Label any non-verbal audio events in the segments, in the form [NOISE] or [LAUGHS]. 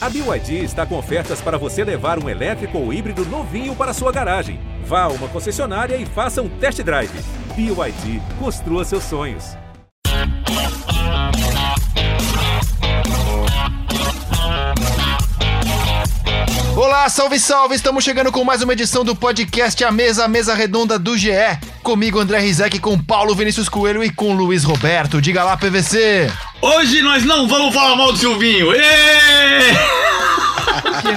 A BYD está com ofertas para você levar um elétrico ou híbrido novinho para sua garagem. Vá a uma concessionária e faça um test drive. BYD, construa seus sonhos. Olá, salve, salve! Estamos chegando com mais uma edição do podcast A Mesa, a Mesa Redonda do GE. Comigo, André Rizek, com Paulo Vinícius Coelho e com Luiz Roberto. Diga lá, PVC! Hoje nós não vamos falar mal do Silvinho! Êêêê!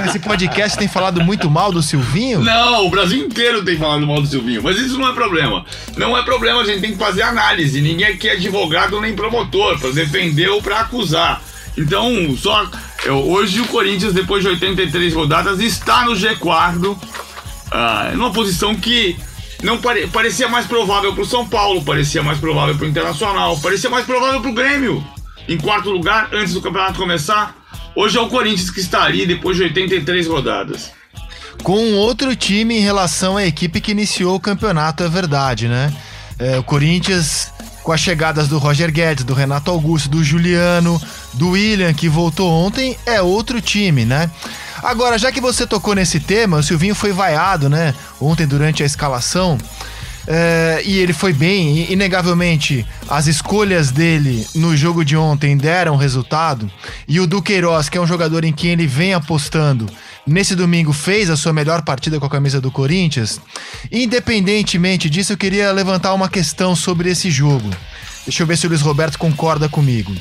Esse podcast tem falado muito mal do Silvinho? Não, o Brasil inteiro tem falado mal do Silvinho, mas isso não é problema. Não é problema, a gente tem que fazer análise. Ninguém aqui é advogado nem promotor para defender ou para acusar. Então, só eu, hoje o Corinthians, depois de 83 rodadas, está no G4, ah, numa posição que não pare, parecia mais provável para o São Paulo, parecia mais provável para o Internacional, parecia mais provável para o Grêmio. Em quarto lugar, antes do campeonato começar, hoje é o Corinthians que está ali depois de 83 rodadas. Com outro time em relação à equipe que iniciou o campeonato, é verdade, né? É, o Corinthians com as chegadas do Roger Guedes, do Renato Augusto, do Juliano, do William, que voltou ontem, é outro time, né? Agora, já que você tocou nesse tema, o Silvinho foi vaiado, né? Ontem durante a escalação. É, e ele foi bem, inegavelmente as escolhas dele no jogo de ontem deram resultado. E o Duqueiroz, que é um jogador em quem ele vem apostando, nesse domingo fez a sua melhor partida com a camisa do Corinthians. Independentemente disso, eu queria levantar uma questão sobre esse jogo. Deixa eu ver se o Luiz Roberto concorda comigo.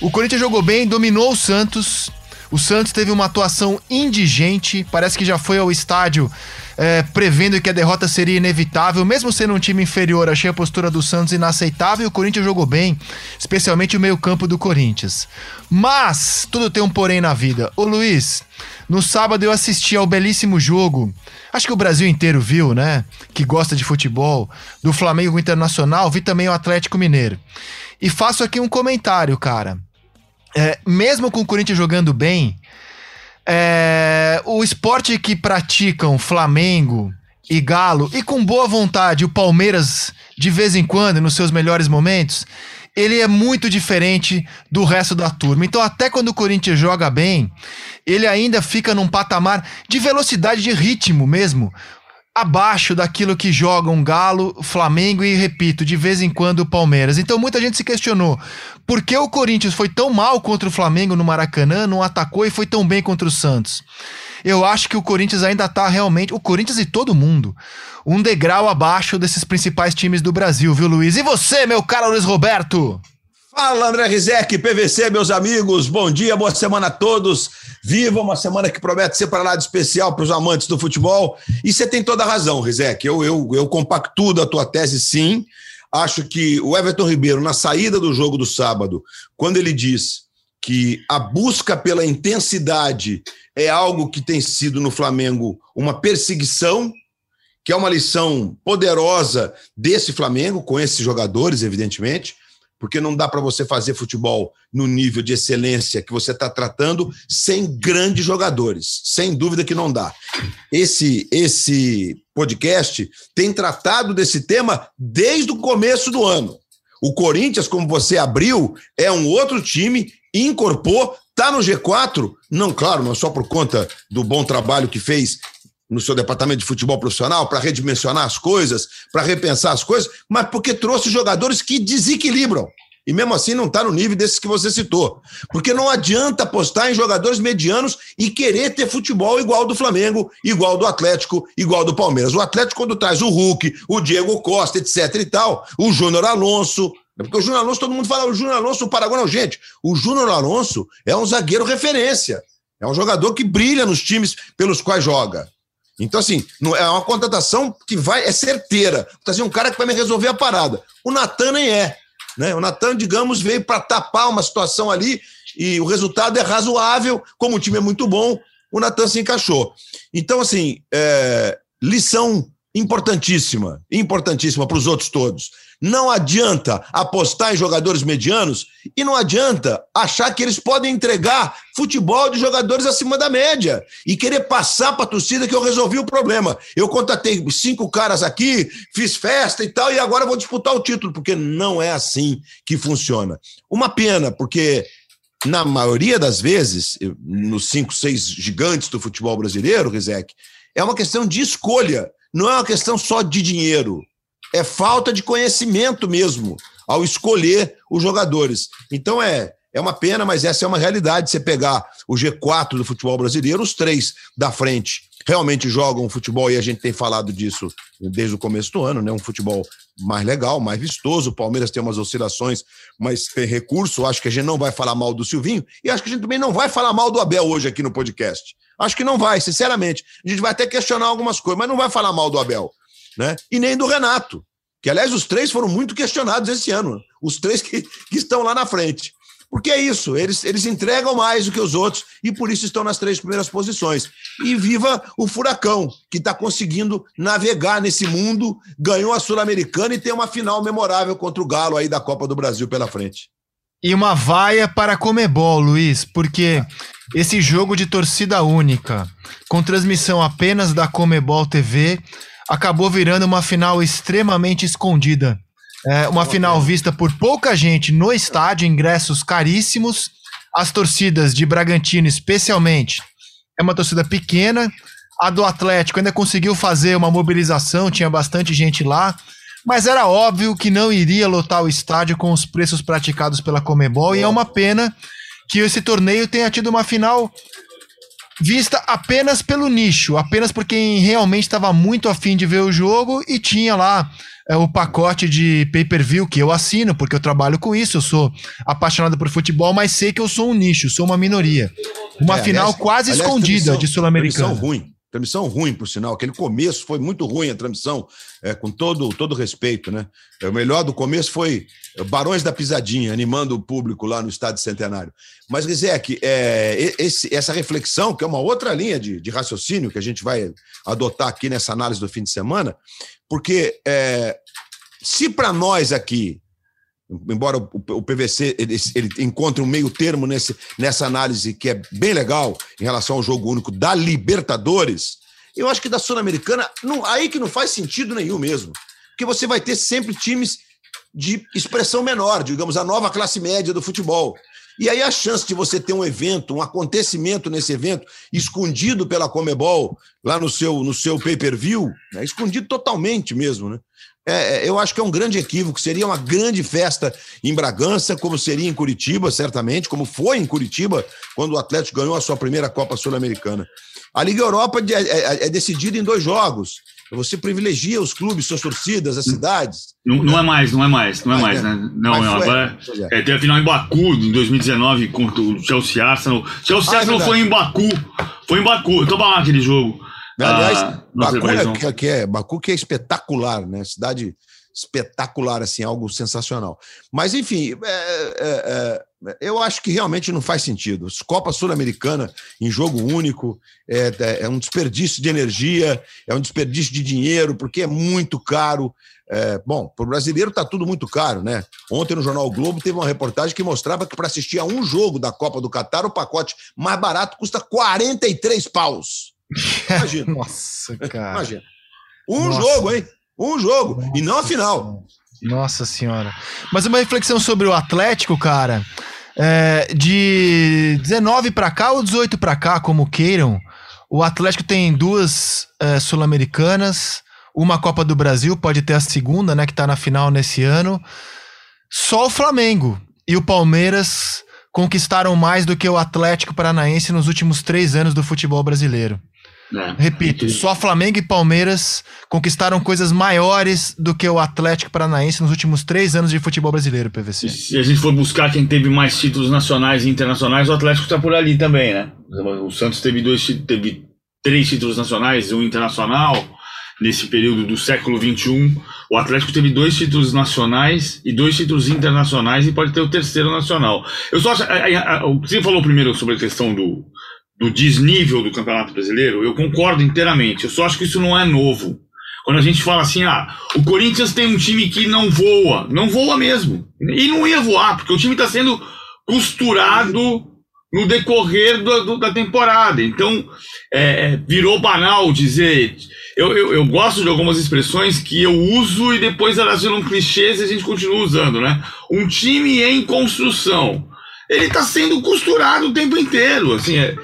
O Corinthians jogou bem, dominou o Santos. O Santos teve uma atuação indigente, parece que já foi ao estádio é, prevendo que a derrota seria inevitável, mesmo sendo um time inferior. Achei a postura do Santos inaceitável e o Corinthians jogou bem, especialmente o meio-campo do Corinthians. Mas, tudo tem um porém na vida. Ô Luiz, no sábado eu assisti ao belíssimo jogo, acho que o Brasil inteiro viu, né? Que gosta de futebol, do Flamengo Internacional, vi também o Atlético Mineiro. E faço aqui um comentário, cara. É, mesmo com o Corinthians jogando bem, é, o esporte que praticam Flamengo e Galo, e com boa vontade o Palmeiras de vez em quando, nos seus melhores momentos, ele é muito diferente do resto da turma. Então, até quando o Corinthians joga bem, ele ainda fica num patamar de velocidade, de ritmo mesmo, abaixo daquilo que jogam Galo, Flamengo e, repito, de vez em quando o Palmeiras. Então muita gente se questionou por que o Corinthians foi tão mal contra o Flamengo no Maracanã, não atacou e foi tão bem contra o Santos. Eu acho que o Corinthians ainda tá realmente, o Corinthians e todo mundo, um degrau abaixo desses principais times do Brasil, viu, Luiz? E você, meu caro Luiz Roberto? Fala, André Rizek, PVC, meus amigos. Bom dia, boa semana a todos. Viva uma semana que promete ser para lá de especial para os amantes do futebol. E você tem toda a razão, Rizek. Eu, eu, eu compactuo da tua tese, sim. Acho que o Everton Ribeiro, na saída do jogo do sábado, quando ele diz que a busca pela intensidade é algo que tem sido no Flamengo uma perseguição, que é uma lição poderosa desse Flamengo, com esses jogadores, evidentemente porque não dá para você fazer futebol no nível de excelência que você está tratando sem grandes jogadores. Sem dúvida que não dá. Esse, esse podcast tem tratado desse tema desde o começo do ano. O Corinthians, como você abriu, é um outro time, incorporou, está no G4, não, claro, não só por conta do bom trabalho que fez no seu departamento de futebol profissional para redimensionar as coisas, para repensar as coisas, mas porque trouxe jogadores que desequilibram. E mesmo assim não está no nível desses que você citou. Porque não adianta apostar em jogadores medianos e querer ter futebol igual do Flamengo, igual do Atlético, igual do Palmeiras. O Atlético, quando traz o Hulk, o Diego Costa, etc e tal, o Júnior Alonso. Porque o Júnior Alonso, todo mundo fala, o Júnior Alonso, o Paraguai, não, gente. O Júnior Alonso é um zagueiro referência. É um jogador que brilha nos times pelos quais joga. Então, assim, é uma contratação que vai, é certeira. Então, assim, um cara que vai me resolver a parada. O Natan nem é. Né? O Natan, digamos, veio para tapar uma situação ali e o resultado é razoável. Como o time é muito bom, o Natan se encaixou. Então, assim, é, lição importantíssima, importantíssima para os outros todos. Não adianta apostar em jogadores medianos e não adianta achar que eles podem entregar futebol de jogadores acima da média e querer passar para a torcida que eu resolvi o problema. Eu contatei cinco caras aqui, fiz festa e tal, e agora vou disputar o título, porque não é assim que funciona. Uma pena, porque na maioria das vezes, nos cinco, seis gigantes do futebol brasileiro, Rizek, é uma questão de escolha, não é uma questão só de dinheiro. É falta de conhecimento mesmo ao escolher os jogadores. Então é, é uma pena, mas essa é uma realidade. Você pegar o G4 do futebol brasileiro, os três da frente realmente jogam futebol, e a gente tem falado disso desde o começo do ano, né? Um futebol mais legal, mais vistoso. O Palmeiras tem umas oscilações, mas tem recurso. Acho que a gente não vai falar mal do Silvinho e acho que a gente também não vai falar mal do Abel hoje aqui no podcast. Acho que não vai, sinceramente. A gente vai até questionar algumas coisas, mas não vai falar mal do Abel, né? E nem do Renato, que aliás os três foram muito questionados esse ano. Os três que, que estão lá na frente. Porque é isso, eles, eles entregam mais do que os outros e por isso estão nas três primeiras posições. E viva o Furacão, que está conseguindo navegar nesse mundo, ganhou a Sul-Americana e tem uma final memorável contra o Galo aí da Copa do Brasil pela frente. E uma vaia para Comebol, Luiz, porque esse jogo de torcida única, com transmissão apenas da Comebol TV, acabou virando uma final extremamente escondida é, uma final vista por pouca gente no estádio, ingressos caríssimos. As torcidas de Bragantino, especialmente, é uma torcida pequena. A do Atlético ainda conseguiu fazer uma mobilização, tinha bastante gente lá. Mas era óbvio que não iria lotar o estádio com os preços praticados pela Comebol. E é uma pena que esse torneio tenha tido uma final vista apenas pelo nicho, apenas por quem realmente estava muito afim de ver o jogo e tinha lá é, o pacote de pay-per-view que eu assino, porque eu trabalho com isso, eu sou apaixonado por futebol, mas sei que eu sou um nicho, sou uma minoria. Uma é, final aliás, quase aliás, escondida de Sul-Americana. ruim. Transmissão ruim, por sinal. Aquele começo foi muito ruim a transmissão, é, com todo, todo respeito, né? É, o melhor do começo foi Barões da Pisadinha, animando o público lá no Estádio Centenário. Mas, Rizek, é, esse, essa reflexão, que é uma outra linha de, de, raciocínio que a gente vai adotar aqui nessa análise do fim de semana, porque é, se para nós aqui embora o, PVC ele, ele, encontre um meio termo nesse, nessa análise que é bem legal em relação ao jogo único da Libertadores, eu acho que da Sul-Americana, aí que não faz sentido nenhum mesmo. Porque você vai ter sempre times de expressão menor, digamos, a nova classe média do futebol. E aí a chance de você ter um evento, um acontecimento nesse evento, escondido pela Comebol, lá no seu, no seu pay-per-view, né? escondido totalmente mesmo, né? É, é, eu acho que é um grande equívoco. Seria uma grande festa em Bragança, como seria em Curitiba, certamente, como foi em Curitiba, quando o Atlético ganhou a sua primeira Copa Sul-Americana. A Liga Europa é, é, é decidida em dois jogos. Você privilegia os clubes, suas torcidas, as cidades. Não, não é mais, não é mais, não é mais, né? Não, não agora é. é, a final em Baku em 2019 contra o Chelsea Arsenal. Chelsea ah, Arsenal foi em Baku, foi em Baku. Eu tô lá aquele jogo. Aliás, ah, Baku, é, que é, Baku que é espetacular, né? Cidade espetacular, assim, algo sensacional. Mas, enfim, é, é, é, eu acho que realmente não faz sentido. Copa Sul-Americana em jogo único é, é, é, um desperdício de energia, é um desperdício de dinheiro, porque é muito caro. É, bom, para o brasileiro está tudo muito caro, né? Ontem no Jornal o Globo teve uma reportagem que mostrava que para assistir a um jogo da Copa do Catar, o pacote mais barato custa 43 paus. Imagina. Nossa, cara. Imagina. Um Nossa. jogo, hein? Um jogo. Nossa. E não a final. Nossa senhora. Mas uma reflexão sobre o Atlético, cara. É, de 19 para cá ou 18 para cá, como queiram, o Atlético tem duas é, sul-americanas, uma Copa do Brasil, pode ter a segunda, né, que tá na final nesse ano. Só o Flamengo e o Palmeiras conquistaram mais do que o Atlético Paranaense nos últimos três anos do futebol brasileiro. É, Repito, só Flamengo e Palmeiras conquistaram coisas maiores do que o Atlético Paranaense nos últimos três anos de futebol brasileiro, PVC. Se a gente for buscar quem teve mais títulos nacionais e internacionais, o Atlético está por ali também, né? O Santos teve, dois, teve três títulos nacionais, um internacional, nesse período do século XXI. O Atlético teve dois títulos nacionais e dois títulos internacionais e pode ter o terceiro nacional. Eu só acho. Você falou primeiro sobre a questão do do desnível do Campeonato Brasileiro, eu concordo inteiramente. Eu só acho que isso não é novo. Quando a gente fala assim, ah, o Corinthians tem um time que não voa, não voa mesmo. E não ia voar, porque o time está sendo costurado no decorrer do, do, da temporada. Então, é, é, virou banal dizer. Eu, eu, eu, gosto de algumas expressões que eu uso e depois elas viram clichês e a gente continua usando, né? Um time em construção. Ele está sendo costurado o tempo inteiro. Assim, é.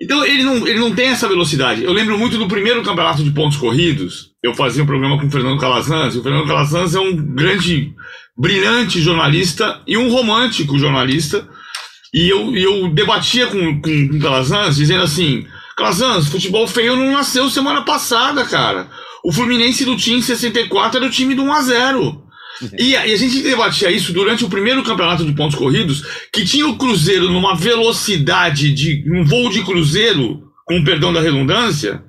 Então ele não, ele não tem essa velocidade. Eu lembro muito do primeiro campeonato de pontos corridos. Eu fazia um programa com o Fernando Calazans. E o Fernando Calazans é um grande, brilhante jornalista e um romântico jornalista. E eu, eu debatia com, com, com o Calazans, dizendo assim: Calazans, futebol feio não nasceu semana passada, cara. O Fluminense do time 64 era o time do 1 a 0 e a, e a gente debatia isso durante o primeiro campeonato de pontos corridos, que tinha o Cruzeiro numa velocidade de um voo de Cruzeiro, com perdão da redundância,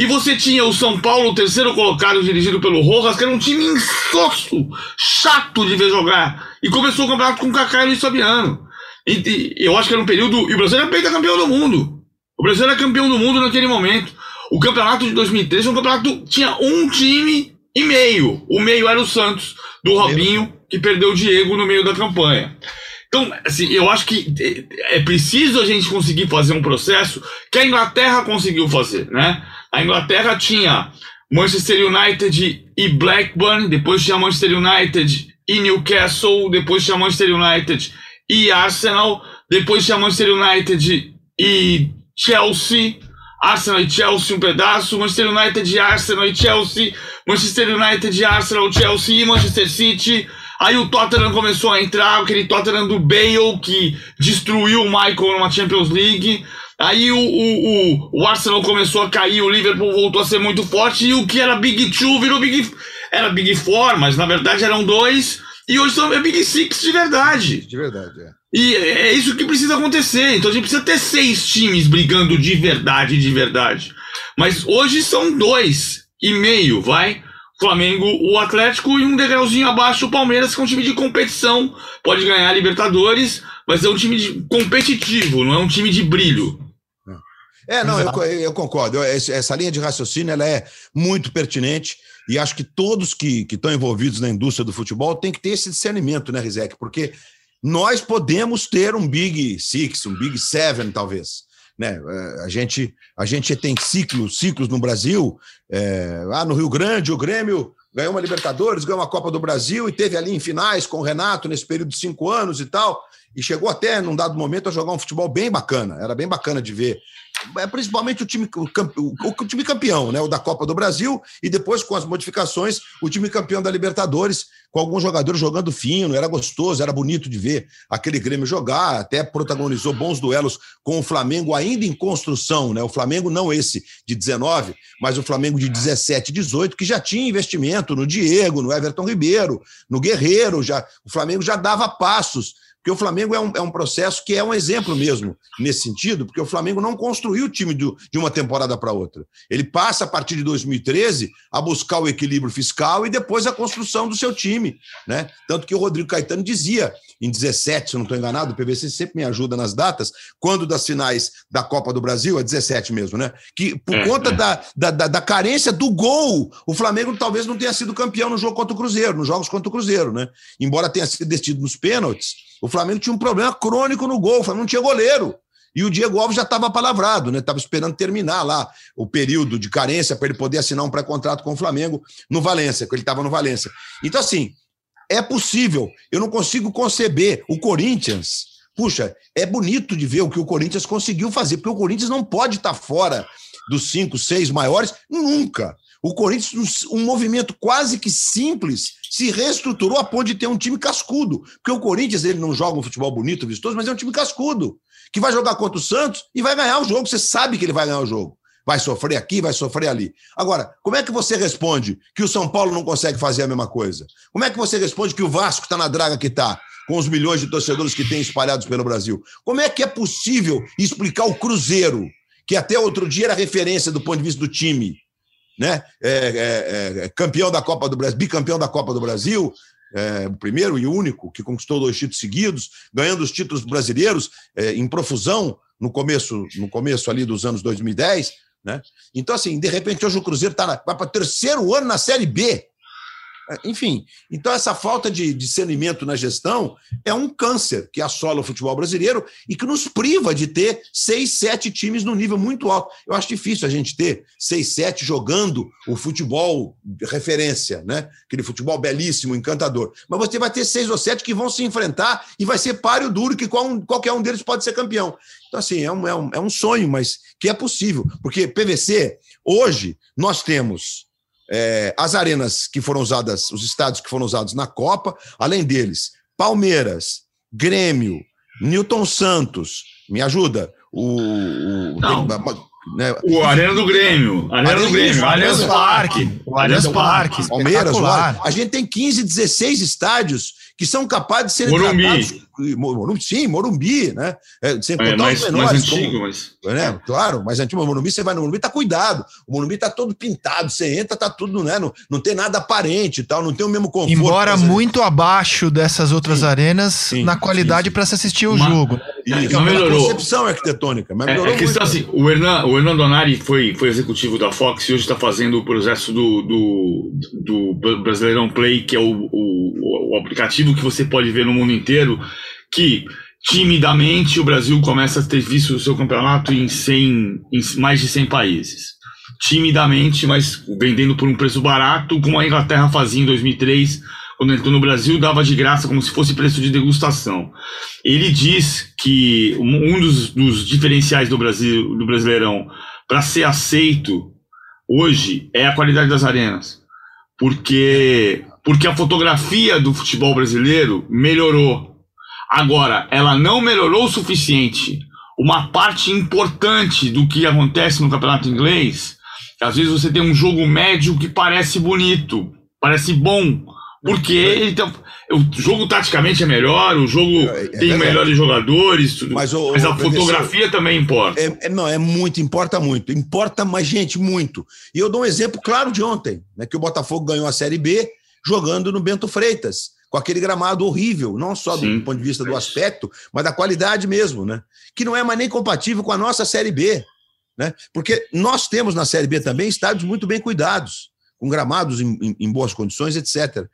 e você tinha o São Paulo, o terceiro colocado, dirigido pelo Rojas, que era um time insosso, chato de ver jogar. E começou o campeonato com Kaká e Luiz Fabiano. E, e, eu acho que era um período. E o Brasil era campeão do mundo. O Brasil era campeão do mundo naquele momento. O campeonato de 2013 foi um campeonato. Tinha um time e meio. O meio era o Santos do Robinho, que perdeu o Diego no meio da campanha. Então, assim, eu acho que é preciso a gente conseguir fazer um processo que a Inglaterra conseguiu fazer, né? A Inglaterra tinha Manchester United e Blackburn, depois tinha Manchester United e Newcastle, depois tinha Manchester United e Arsenal, depois tinha Manchester United e Chelsea, Arsenal e Chelsea um pedaço, Manchester United e Arsenal e Chelsea, Manchester United, Arsenal, Chelsea, Manchester City. Aí o Tottenham começou a entrar, aquele Tottenham do Bale que destruiu o Michael numa Champions League. Aí o, o, o, o, Arsenal começou a cair, o Liverpool voltou a ser muito forte e o que era Big Two virou Big. Era Big Four, mas na verdade eram dois. E hoje são é Big Six de verdade. De verdade, é. E é isso que precisa acontecer. Então a gente precisa ter seis times brigando de verdade, de verdade. Mas hoje são dois e meio, vai. Flamengo, o Atlético e um degrauzinho abaixo o Palmeiras, que é um time de competição. Pode ganhar a Libertadores, mas é um time de competitivo, não é um time de brilho. É, não, eu, eu concordo. essa linha de raciocínio ela é muito pertinente e acho que todos que estão envolvidos na indústria do futebol têm que ter esse discernimento, né, Rizek? Porque nós podemos ter um Big Six, um Big Seven, talvez. Né? É, a, gente, a gente tem ciclos, ciclos no Brasil. É, lá no Rio Grande, o Grêmio ganhou uma Libertadores, ganhou uma Copa do Brasil e teve ali em finais com o Renato nesse período de cinco anos e tal. E chegou até, num dado momento, a jogar um futebol bem bacana. Era bem bacana de ver principalmente o time, o, o, time campeão, né? O da Copa do Brasil, e depois, com as modificações, o time campeão da Libertadores, com alguns jogadores jogando fino, era gostoso, era bonito de ver aquele Grêmio jogar, até protagonizou bons duelos com o Flamengo ainda em construção, né? O Flamengo não esse de 19, mas o Flamengo de 17, 18, que já tinha investimento no Diego, no Everton Ribeiro, no Guerreiro, já o Flamengo já dava passos porque o Flamengo é um, é um processo que é um exemplo mesmo nesse sentido, porque o Flamengo não construiu o time do, de uma temporada para outra. Ele passa, a partir de 2013, a buscar o equilíbrio fiscal e depois a construção do seu time. Né? Tanto que o Rodrigo Caetano dizia, em 17, se eu não estou enganado, o PVC sempre me ajuda nas datas, quando das finais da Copa do Brasil, é 17 mesmo, né? Que por é, conta é. Da, da, da, da, carência do gol, o Flamengo talvez não tenha sido campeão no jogo contra o Cruzeiro, nos jogos contra o Cruzeiro, né? Embora tenha sido decidido nos pênaltis o Flamengo tinha um problema crônico no gol, o Flamengo não tinha goleiro. E o Diego Alves já estava palavrado, né? Estava esperando terminar lá o período de carência para ele poder assinar um pré-contrato com o Flamengo no Valência, que ele estava no Valência. Então, assim, é possível. Eu não consigo conceber. O Corinthians, puxa, é bonito de ver o que o Corinthians conseguiu fazer, porque o Corinthians não pode estar fora dos cinco, seis maiores nunca. O Corinthians, um movimento quase que simples, se reestruturou a ponto de ter um time cascudo. Porque o Corinthians ele não joga um futebol bonito, vistoso, mas é um time cascudo. Que vai jogar contra o Santos e vai ganhar o jogo. Você sabe que ele vai ganhar o jogo. Vai sofrer aqui, vai sofrer ali. Agora, como é que você responde que o São Paulo não consegue fazer a mesma coisa? Como é que você responde que o Vasco está na draga que está? com os milhões de torcedores que tem espalhados pelo Brasil. Como é que é possível explicar o Cruzeiro, que até outro dia era referência do ponto de vista do time, né? É, é, é, campeão da Copa do Brasil, bicampeão da Copa do Brasil, é, o primeiro e único que conquistou dois títulos seguidos, ganhando os títulos brasileiros é, em profusão no começo, no começo ali dos anos 2010. Né? Então, assim, de repente, hoje o Cruzeiro tá na, vai para terceiro ano na Série B. Enfim, então essa falta de discernimento na gestão é um câncer que assola o futebol brasileiro e que nos priva de ter seis, sete times no nível muito alto. Eu acho difícil a gente ter seis, sete jogando o futebol referência, né? Aquele futebol belíssimo, encantador. Mas você vai ter seis ou sete que vão se enfrentar e vai ser páreo duro que qualquer um deles pode ser campeão. Então, assim, é um, é um, é um sonho, mas que é possível. Porque PVC, hoje, nós temos é, as arenas que foram usadas, os estádios que foram usados na Copa, além deles, Palmeiras, Grêmio, Newton Santos, me ajuda? O, o né? O Arena do Grêmio, Arena, Arena do Grêmio, Allianz Parque, o Allianz Parque, Palmeiras, a gente tem 15, 16 estádios que são capazes de serem Morumbi. tratados. Morumbi, sim, Morumbi, né? É, sem é, mais, os menores. Mais antigo, como, mas... né? Claro, mas antigo, Morumbi, você vai no Morumbi, tá cuidado. O Morumbi tá todo pintado, você entra, tá tudo, né? Não, não tem nada aparente e tal, não tem o mesmo conforto. Embora muito abaixo dessas outras sim, arenas sim, na qualidade para se assistir o Uma... jogo. Isso, não melhorou. concepção arquitetônica, mas é, melhorou é, é questão, assim, o Hernan, o Hernan Donari foi, foi executivo da Fox e hoje está fazendo o processo do, do, do Brasileirão Play, que é o, o, o aplicativo que você pode ver no mundo inteiro, que timidamente o Brasil começa a ter visto o seu campeonato em, 100, em mais de 100 países. Timidamente, mas vendendo por um preço barato, como a Inglaterra fazia em 2003, quando entrou no Brasil, dava de graça como se fosse preço de degustação. Ele diz que um dos, dos diferenciais do Brasil, do Brasileirão, para ser aceito hoje é a qualidade das arenas. Porque, porque a fotografia do futebol brasileiro melhorou Agora, ela não melhorou o suficiente. Uma parte importante do que acontece no campeonato inglês, às vezes você tem um jogo médio que parece bonito, parece bom, porque ele tem, o jogo taticamente é melhor, o jogo é, é tem melhores jogadores, tudo, mas, o, mas a fotografia também importa. É, é, não, é muito, importa muito. Importa, mas, gente, muito. E eu dou um exemplo claro de ontem, né, que o Botafogo ganhou a Série B jogando no Bento Freitas com aquele gramado horrível, não só do Sim. ponto de vista do aspecto, mas da qualidade mesmo, né? Que não é mais nem compatível com a nossa Série B, né? Porque nós temos na Série B também estádios muito bem cuidados, com gramados em, em, em boas condições, etc.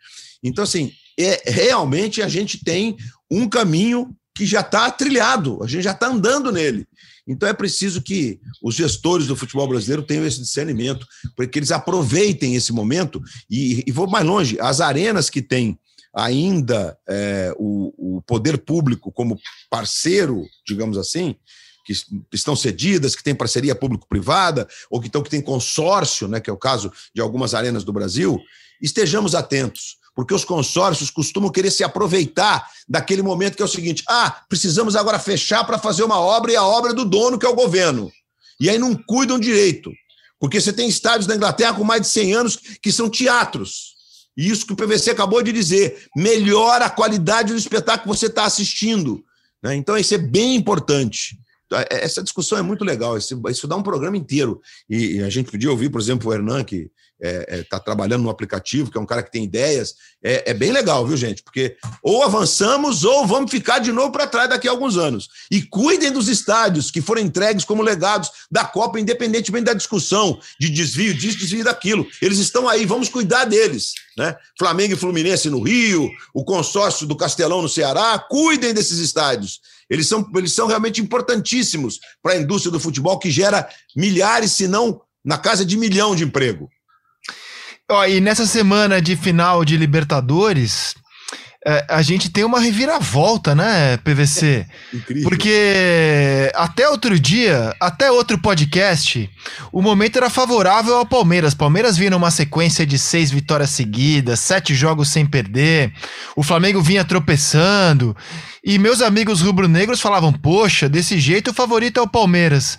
Então, assim, é, realmente a gente tem um caminho que já está trilhado, a gente já está andando nele. Então é preciso que os gestores do futebol brasileiro tenham esse discernimento, para que eles aproveitem esse momento e, e vou mais longe, as arenas que têm ainda é, o, o poder público como parceiro, digamos assim, que estão cedidas, que têm parceria público-privada, ou que, estão, que têm consórcio, né, que é o caso de algumas arenas do Brasil, estejamos atentos, porque os consórcios costumam querer se aproveitar daquele momento que é o seguinte: ah, precisamos agora fechar para fazer uma obra e a obra é do dono, que é o governo. E aí não cuidam direito, porque você tem estádios da Inglaterra com mais de 100 anos que são teatros e isso que o PVC acabou de dizer, melhora a qualidade do espetáculo que você está assistindo. Né? Então, isso é bem importante. Então, é, essa discussão é muito legal, isso, dá um programa inteiro. E, a gente podia ouvir, por exemplo, o Hernan, que está é, é, tá trabalhando no aplicativo, que é um cara que tem ideias. É, é, bem legal, viu, gente? Porque ou avançamos ou vamos ficar de novo para trás daqui a alguns anos. E cuidem dos estádios que foram entregues como legados da Copa, independentemente da discussão de desvio disso, desvio daquilo. Eles estão aí, vamos cuidar deles. Né? Flamengo e Fluminense no Rio, o consórcio do Castelão no Ceará, cuidem desses estádios. Eles são, eles são realmente importantíssimos para a indústria do futebol, que gera milhares, se não na casa de milhão de emprego. Ó, e nessa semana de final de Libertadores, é, a gente tem uma reviravolta, né, PVC? [LAUGHS] Incrível. Porque até outro dia, até outro podcast, o momento era favorável ao Palmeiras. Palmeiras vinha numa sequência de seis vitórias seguidas, sete jogos sem perder. O Flamengo vinha tropeçando. E meus amigos rubro-negros falavam: Poxa, desse jeito o favorito é o Palmeiras.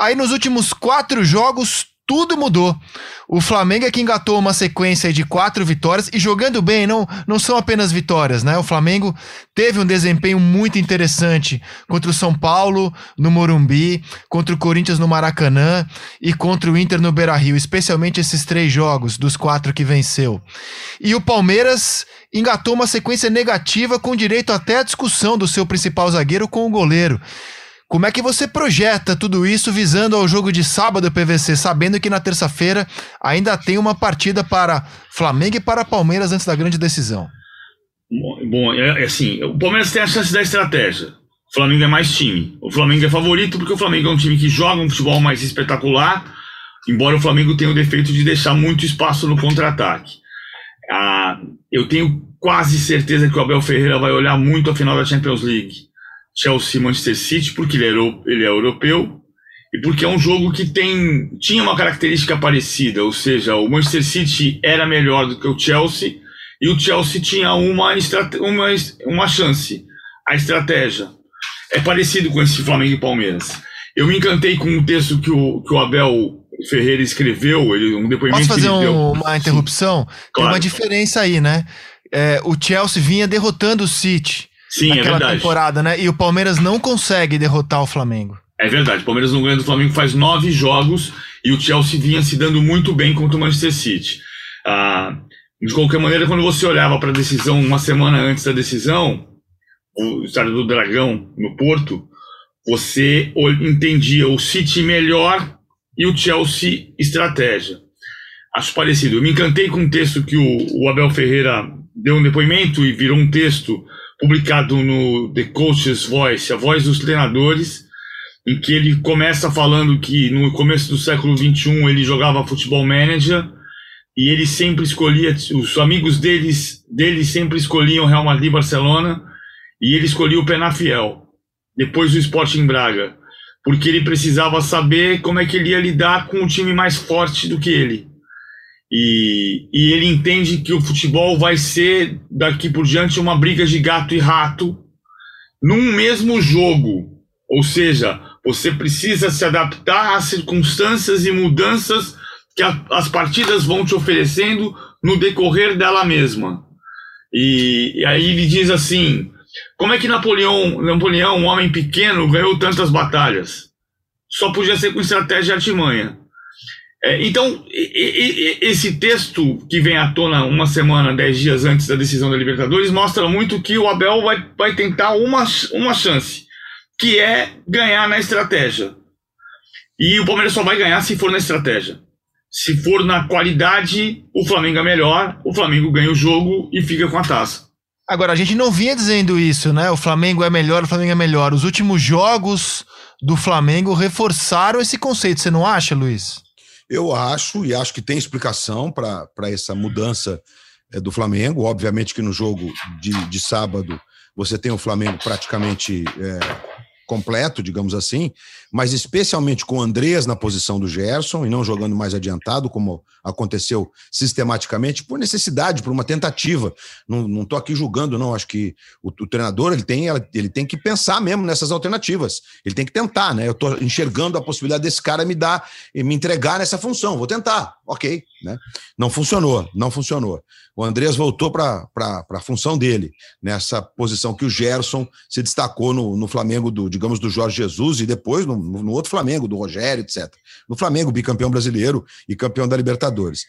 Aí nos últimos quatro jogos, tudo mudou. O Flamengo é que engatou uma sequência de quatro vitórias e jogando bem, não, não são apenas vitórias, né? O Flamengo teve um desempenho muito interessante contra o São Paulo no Morumbi, contra o Corinthians no Maracanã e contra o Inter no Beira-Rio, especialmente esses três jogos dos quatro que venceu. E o Palmeiras engatou uma sequência negativa com direito até à discussão do seu principal zagueiro com o goleiro. Como é que você projeta tudo isso visando ao jogo de sábado PVC, sabendo que na terça-feira ainda tem uma partida para Flamengo e para Palmeiras antes da grande decisão? Bom, é, é assim, o Palmeiras tem a chance da estratégia. O Flamengo é mais time. O Flamengo é favorito porque o Flamengo é um time que joga um futebol mais espetacular, embora o Flamengo tenha o defeito de deixar muito espaço no contra-ataque. Ah, eu tenho quase certeza que o Abel Ferreira vai olhar muito a final da Champions League. Chelsea Manchester City, porque ele é, ele é europeu e porque é um jogo que tem tinha uma característica parecida, ou seja, o Manchester City era melhor do que o Chelsea e o Chelsea tinha uma, uma, uma chance. A estratégia é parecido com esse Flamengo e Palmeiras. Eu me encantei com um texto que o, que o Abel Ferreira escreveu, ele, um depoimento Posso fazer um, deu. uma interrupção? Sim. Tem claro. uma diferença aí, né? É, o Chelsea vinha derrotando o City Sim, é naquela é verdade. temporada, né? E o Palmeiras não consegue derrotar o Flamengo. É verdade, o Palmeiras não ganha do Flamengo faz nove jogos e o Chelsea vinha se dando muito bem contra o Manchester City. Ah, de qualquer maneira, quando você olhava para a decisão uma semana antes da decisão, o estádio do Dragão, no Porto, você entendia o City melhor e o Chelsea estratégia. Acho parecido. Eu me encantei com um texto que o, o Abel Ferreira deu um depoimento e virou um texto publicado no The Coach's Voice, a voz dos treinadores, em que ele começa falando que no começo do século XXI ele jogava futebol manager e ele sempre escolhia, os amigos deles, dele sempre escolhiam Real Madrid e Barcelona e ele escolhia o Penafiel, depois o Sporting Braga, porque ele precisava saber como é que ele ia lidar com um time mais forte do que ele. E, e ele entende que o futebol vai ser daqui por diante uma briga de gato e rato num mesmo jogo. Ou seja, você precisa se adaptar às circunstâncias e mudanças que a, as partidas vão te oferecendo no decorrer dela mesma. E, e, aí ele diz assim: como é que Napoleão, Napoleão, um homem pequeno, ganhou tantas batalhas? Só podia ser com estratégia e artimanha. É, então, esse texto que vem à tona uma semana, dez dias antes da decisão da Libertadores, mostra muito que o Abel vai, vai tentar uma, uma chance, que é ganhar na estratégia. E o Palmeiras só vai ganhar se for na estratégia. Se for na qualidade, o Flamengo é melhor, o Flamengo ganha o jogo e fica com a taça. Agora, a gente não vinha dizendo isso, né? O Flamengo é melhor, o Flamengo é melhor. Os últimos jogos do Flamengo reforçaram esse conceito, você não acha, Luiz? Eu acho, e acho que tem explicação para essa mudança é, do Flamengo. Obviamente que no jogo de, de sábado você tem o Flamengo praticamente é, completo, digamos assim, mas especialmente com o Andrés na posição do Gerson e não jogando mais adiantado, como aconteceu sistematicamente, por necessidade, por uma tentativa. Não estou aqui julgando, não. Acho que o, o, treinador ele tem, ele tem que pensar mesmo nessas alternativas. Ele tem que tentar, né? Eu estou enxergando a possibilidade desse cara me dar, me entregar nessa função. Vou tentar, ok. Né? Não funcionou, não funcionou. O Andrés voltou para a função dele, nessa posição que o Gerson se destacou no, no Flamengo, do, digamos, do Jorge Jesus e depois no, no outro Flamengo, do Rogério, etc. No Flamengo, bicampeão brasileiro e campeão da Libertadores.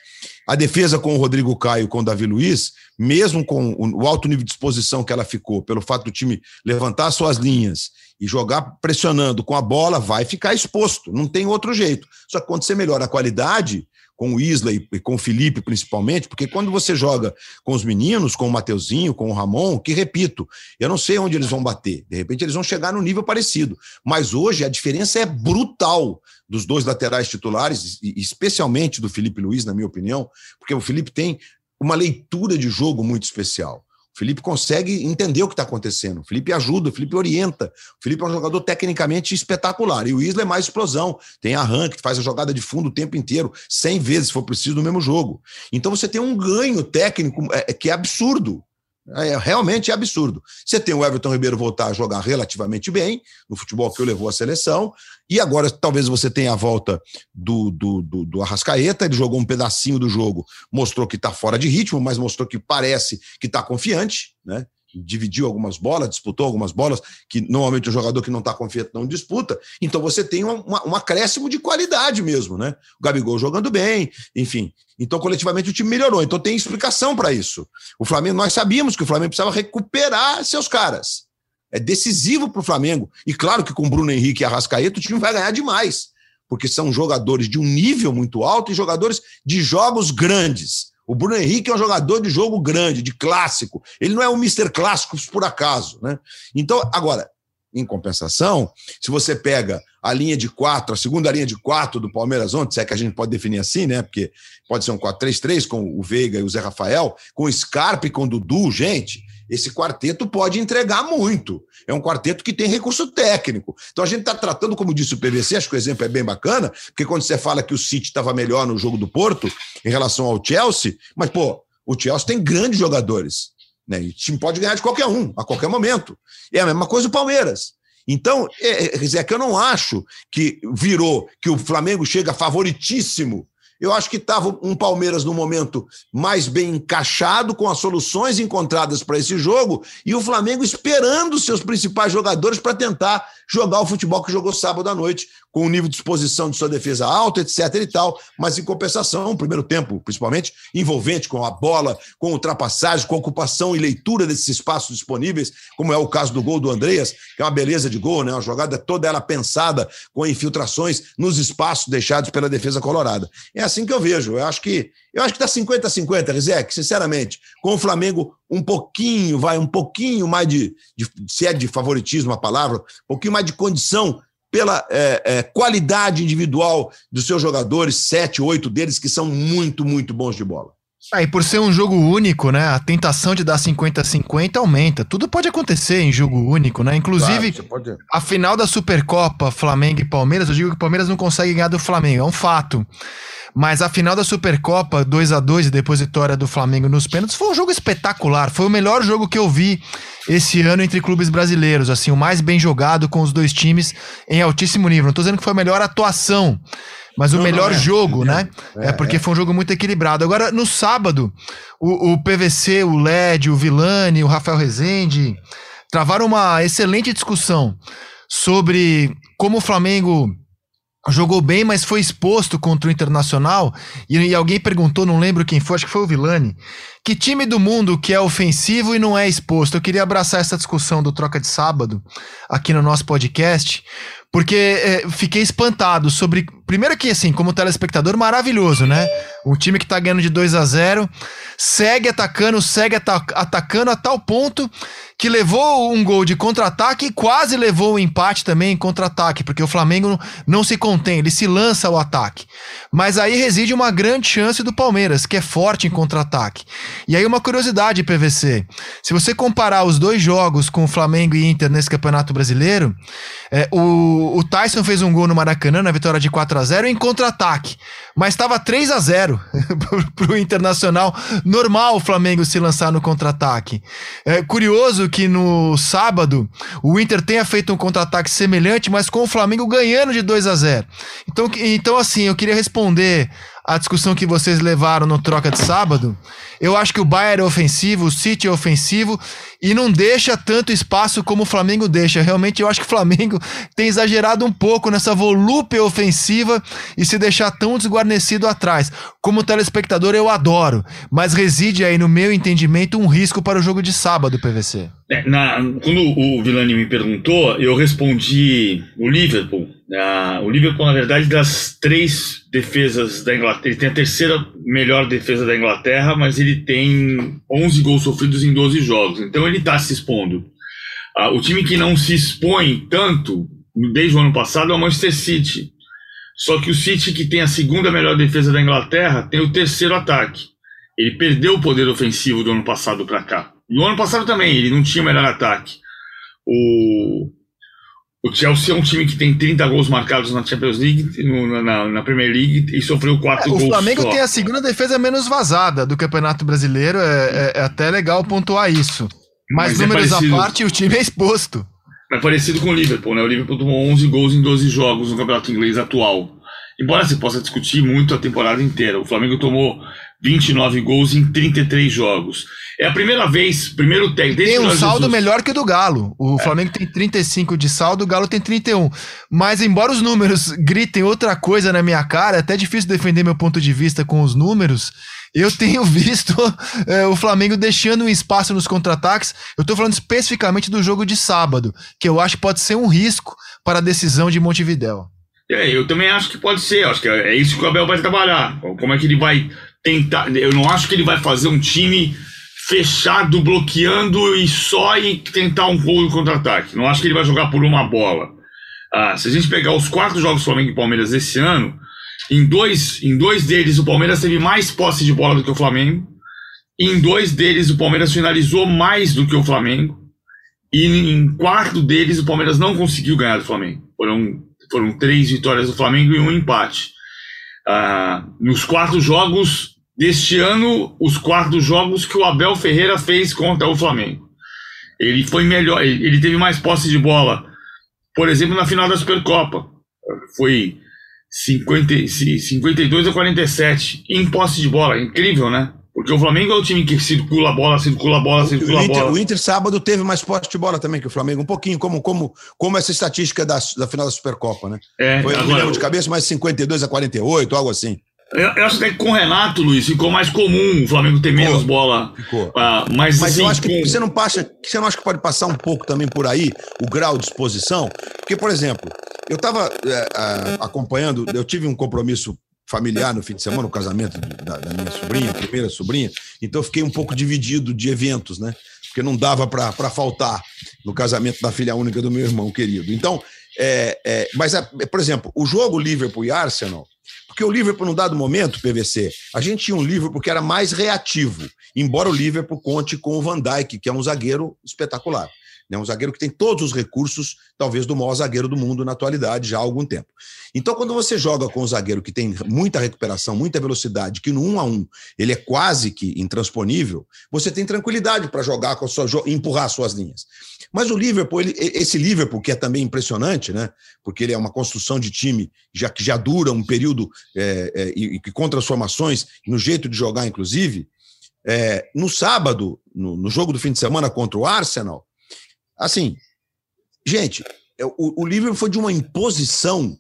A defesa com o Rodrigo Caio com o Davi Luiz, mesmo com o alto nível de exposição que ela ficou, pelo fato do time levantar suas linhas e jogar pressionando com a bola, vai ficar exposto, não tem outro jeito. Só que quando você melhora a qualidade, com o Isla e, com o Felipe principalmente, porque quando você joga com os meninos, com o Mateuzinho, com o Ramon, que repito, eu não sei onde eles vão bater. De repente eles vão chegar no nível parecido. Mas hoje a diferença é brutal dos dois laterais titulares, especialmente do Felipe Luiz, na minha opinião, porque o Felipe tem uma leitura de jogo muito especial. O Felipe consegue entender o que está acontecendo. O Felipe ajuda, o Felipe orienta. O Felipe é um jogador tecnicamente espetacular. E o Isla é mais explosão. Tem arranque, faz a jogada de fundo o tempo inteiro, 100 vezes, se for preciso, no mesmo jogo. Então você tem um ganho técnico é, que é absurdo. É, realmente é absurdo. Você tem o Everton Ribeiro voltar a jogar relativamente bem no futebol que o levou à seleção, e agora talvez você tenha a volta do, do, do, do Arrascaeta, ele jogou um pedacinho do jogo, mostrou que está fora de ritmo, mas mostrou que parece que está confiante, né? Dividiu algumas bolas, disputou algumas bolas, que normalmente o jogador que não está confiante não disputa. Então você tem um, um acréscimo de qualidade mesmo, né? O Gabigol jogando bem, enfim. Então, coletivamente, o time melhorou. Então tem explicação para isso. O Flamengo, nós sabíamos que o Flamengo precisava recuperar seus caras. É decisivo para o Flamengo. E claro que com Bruno Henrique e Arrascaeta o time vai ganhar demais, porque são jogadores de um nível muito alto e jogadores de jogos grandes. O Bruno Henrique é um jogador de jogo grande, de clássico. Ele não é um Mr. Clássicos por acaso, né? Então, agora, em compensação, se você pega a linha de quatro, a segunda linha de quatro do Palmeiras ontem, se é que a gente pode definir assim, né? Porque pode ser um 4-3-3 com o Veiga e o Zé Rafael, com o Scarpa e com o Dudu, gente, esse quarteto pode entregar muito. É um quarteto que tem recurso técnico. Então a gente está tratando, como disse o PVC, acho que o exemplo é bem bacana, porque quando você fala que o City estava melhor no jogo do Porto em relação ao Chelsea, mas, pô, o Chelsea tem grandes jogadores. Né? E o time pode ganhar de qualquer um, a qualquer momento. É a mesma coisa o Palmeiras. Então, é, é, é que eu não acho que virou, que o Flamengo chega favoritíssimo eu acho que estava um Palmeiras no momento mais bem encaixado, com as soluções encontradas para esse jogo, e o Flamengo esperando seus principais jogadores para tentar jogar o futebol que jogou sábado à noite, com o nível de exposição de sua defesa alto, etc. e tal, mas em compensação, o primeiro tempo, principalmente, envolvente com a bola, com ultrapassagem, com ocupação e leitura desses espaços disponíveis, como é o caso do gol do Andreas, que é uma beleza de gol, né? Uma jogada toda ela pensada com infiltrações nos espaços deixados pela defesa colorada. É assim que eu vejo. Eu acho que eu acho que está 50 a 50, Rizek, sinceramente. Com o Flamengo um pouquinho, vai, um pouquinho mais de, de se é de favoritismo a palavra, um pouquinho mais de condição pela é, é, qualidade individual dos seus jogadores, sete, oito deles que são muito, muito bons de bola. Ah, e por ser um jogo único, né? A tentação de dar 50 a 50 aumenta. Tudo pode acontecer em jogo único, né? Inclusive, claro, pode... a final da Supercopa, Flamengo e Palmeiras, eu digo que o Palmeiras não consegue ganhar do Flamengo, é um fato. Mas a final da Supercopa, 2 a 2 e depois vitória do Flamengo nos pênaltis, foi um jogo espetacular. Foi o melhor jogo que eu vi esse ano entre clubes brasileiros. Assim, o mais bem jogado com os dois times em altíssimo nível. Não tô dizendo que foi a melhor atuação. Mas o não, melhor não é. jogo, né? É, é porque é. foi um jogo muito equilibrado. Agora, no sábado, o, o PVC, o LED, o Vilani, o Rafael Rezende travaram uma excelente discussão sobre como o Flamengo jogou bem, mas foi exposto contra o Internacional. E, e, alguém perguntou, não lembro quem foi, acho que foi o Vilani, que time do mundo que é ofensivo e não é exposto? Eu queria abraçar essa discussão do Troca de Sábado aqui no nosso podcast, porque é, fiquei espantado sobre. Primeiro que, assim, como telespectador, maravilhoso, né? Um time que tá ganhando de 2 a 0 segue atacando, segue atacando a tal ponto que levou um gol de contra-ataque e quase levou o um empate também em contra-ataque, porque o Flamengo não se contém, ele se lança ao ataque. Mas aí reside uma grande chance do Palmeiras, que é forte em contra-ataque. E aí uma curiosidade, PVC. Se você comparar os dois jogos com o Flamengo e Inter nesse Campeonato Brasileiro, é, o, o Tyson fez um gol no Maracanã na vitória de 4 a 0 em contra-ataque mas estava 3 a 0 para o Internacional. Normal o Flamengo se lançar no contra-ataque. É curioso que no sábado o Inter tenha feito um contra-ataque semelhante, mas com o Flamengo ganhando de 2 a 0 então, então, assim, eu queria responder a discussão que vocês levaram no troca de sábado. Eu acho que o Bayern é ofensivo, o City é ofensivo e não deixa tanto espaço como o Flamengo deixa. Realmente eu acho que o Flamengo [LAUGHS] tem exagerado um pouco nessa volúpia ofensiva e se deixar tão desguarnecido atrás. Como telespectador eu adoro, mas reside aí no meu entendimento um risco para o jogo de sábado, PVC. É, na, quando o Vilani me perguntou, eu respondi o Liverpool. Uh, o Liverpool, na verdade, das três defesas da Inglaterra, ele tem a terceira melhor defesa da Inglaterra, mas ele tem 11 gols sofridos em 12 jogos. Então ele está se expondo. Uh, o time que não se expõe tanto desde o ano passado é o Manchester City. Só que o City, que tem a segunda melhor defesa da Inglaterra, tem o terceiro ataque. Ele perdeu o poder ofensivo do ano passado para cá. E o ano passado também, ele não tinha o melhor ataque. O o Chelsea é um time que tem 30 gols marcados na Champions League, no, na, na, Premier League, e sofreu 4 é, gols. O Flamengo só. tem a segunda defesa menos vazada do Campeonato Brasileiro, é, é, é até legal pontuar isso. Mas, Mas é números à parte, o time é exposto. É parecido com o Liverpool, né? O Liverpool tomou 11 gols em 12 jogos no Campeonato Inglês atual. embora se possa discutir muito a temporada inteira, o Flamengo tomou 29 gols em 33 jogos. É a primeira vez, primeiro técnico. Tem um saldo Jesus... melhor que o do Galo. O é. Flamengo tem 35 de saldo, o Galo tem 31. Mas, embora os números gritem outra coisa na minha cara, é até difícil defender meu ponto de vista com os números. Eu tenho [LAUGHS] visto é, o Flamengo deixando um espaço nos contra-ataques. Eu tô falando especificamente do jogo de sábado, que eu acho que pode ser um risco para a decisão de Montevidéu. É, eu também acho que pode ser. Acho que é isso que o Abel vai trabalhar. Como é que ele vai tentar. Eu não acho que ele vai fazer um time fechado, bloqueando e só e tentar um gol no contra-ataque. Não acho que ele vai jogar por uma bola. Ah, se a gente pegar os quatro jogos Flamengo e Palmeiras esse ano, em dois, em dois deles o Palmeiras teve mais posse de bola do que o Flamengo. Em dois deles o Palmeiras finalizou mais do que o Flamengo. E em quatro deles o Palmeiras não conseguiu ganhar do Flamengo. Foram, foram três vitórias do Flamengo e um empate. Ah, nos quatro jogos deste ano, os quatro jogos que o Abel Ferreira fez contra o Flamengo. Ele foi melhor, ele teve mais posse de bola. Por exemplo, na final da Supercopa. Foi 50, 52 a 47 em posse de bola. Incrível, né? Porque o Flamengo é o time que circula a bola, circula a bola, circula a bola. O Inter sábado teve mais posse de bola também que o Flamengo, um pouquinho, como, como, como essa estatística da, da final da Supercopa, né? É, Foi, agora, lembro de cabeça, mais 52 a 48, algo assim. Eu, eu acho até que com o Renato, Luiz, ficou mais comum o Flamengo ter ficou, menos bola. Ficou. Uh, mas mas assim, eu acho que com... você não passa, você não acha que pode passar um pouco também por aí o grau de exposição? Porque, por exemplo, eu estava é, acompanhando, eu tive um compromisso familiar no fim de semana, o casamento da, da, minha sobrinha, primeira sobrinha, então eu fiquei um pouco dividido de eventos, né? Porque não dava para faltar no casamento da filha única do meu irmão querido. Então, é, é, mas, por exemplo, o jogo Liverpool e Arsenal porque o Liverpool, num dado momento, PVC, a gente tinha um Liverpool que era mais reativo, embora o Liverpool conte com o Van Dijk, que é um zagueiro espetacular. Né? Um zagueiro que tem todos os recursos, talvez, do maior zagueiro do mundo na atualidade, já há algum tempo. Então, quando você joga com um zagueiro que tem muita recuperação, muita velocidade, que no um a um ele é quase que intransponível, você tem tranquilidade para jogar com a sua empurrar suas linhas. Mas o Liverpool, ele, esse Liverpool, que é também impressionante, né? Porque ele é uma construção de time já que já dura um período é, é, e, e com transformações no jeito de jogar, inclusive. É, no sábado, no, no jogo do fim de semana contra o Arsenal, Assim, gente, é, o, o Liverpool foi de uma imposição.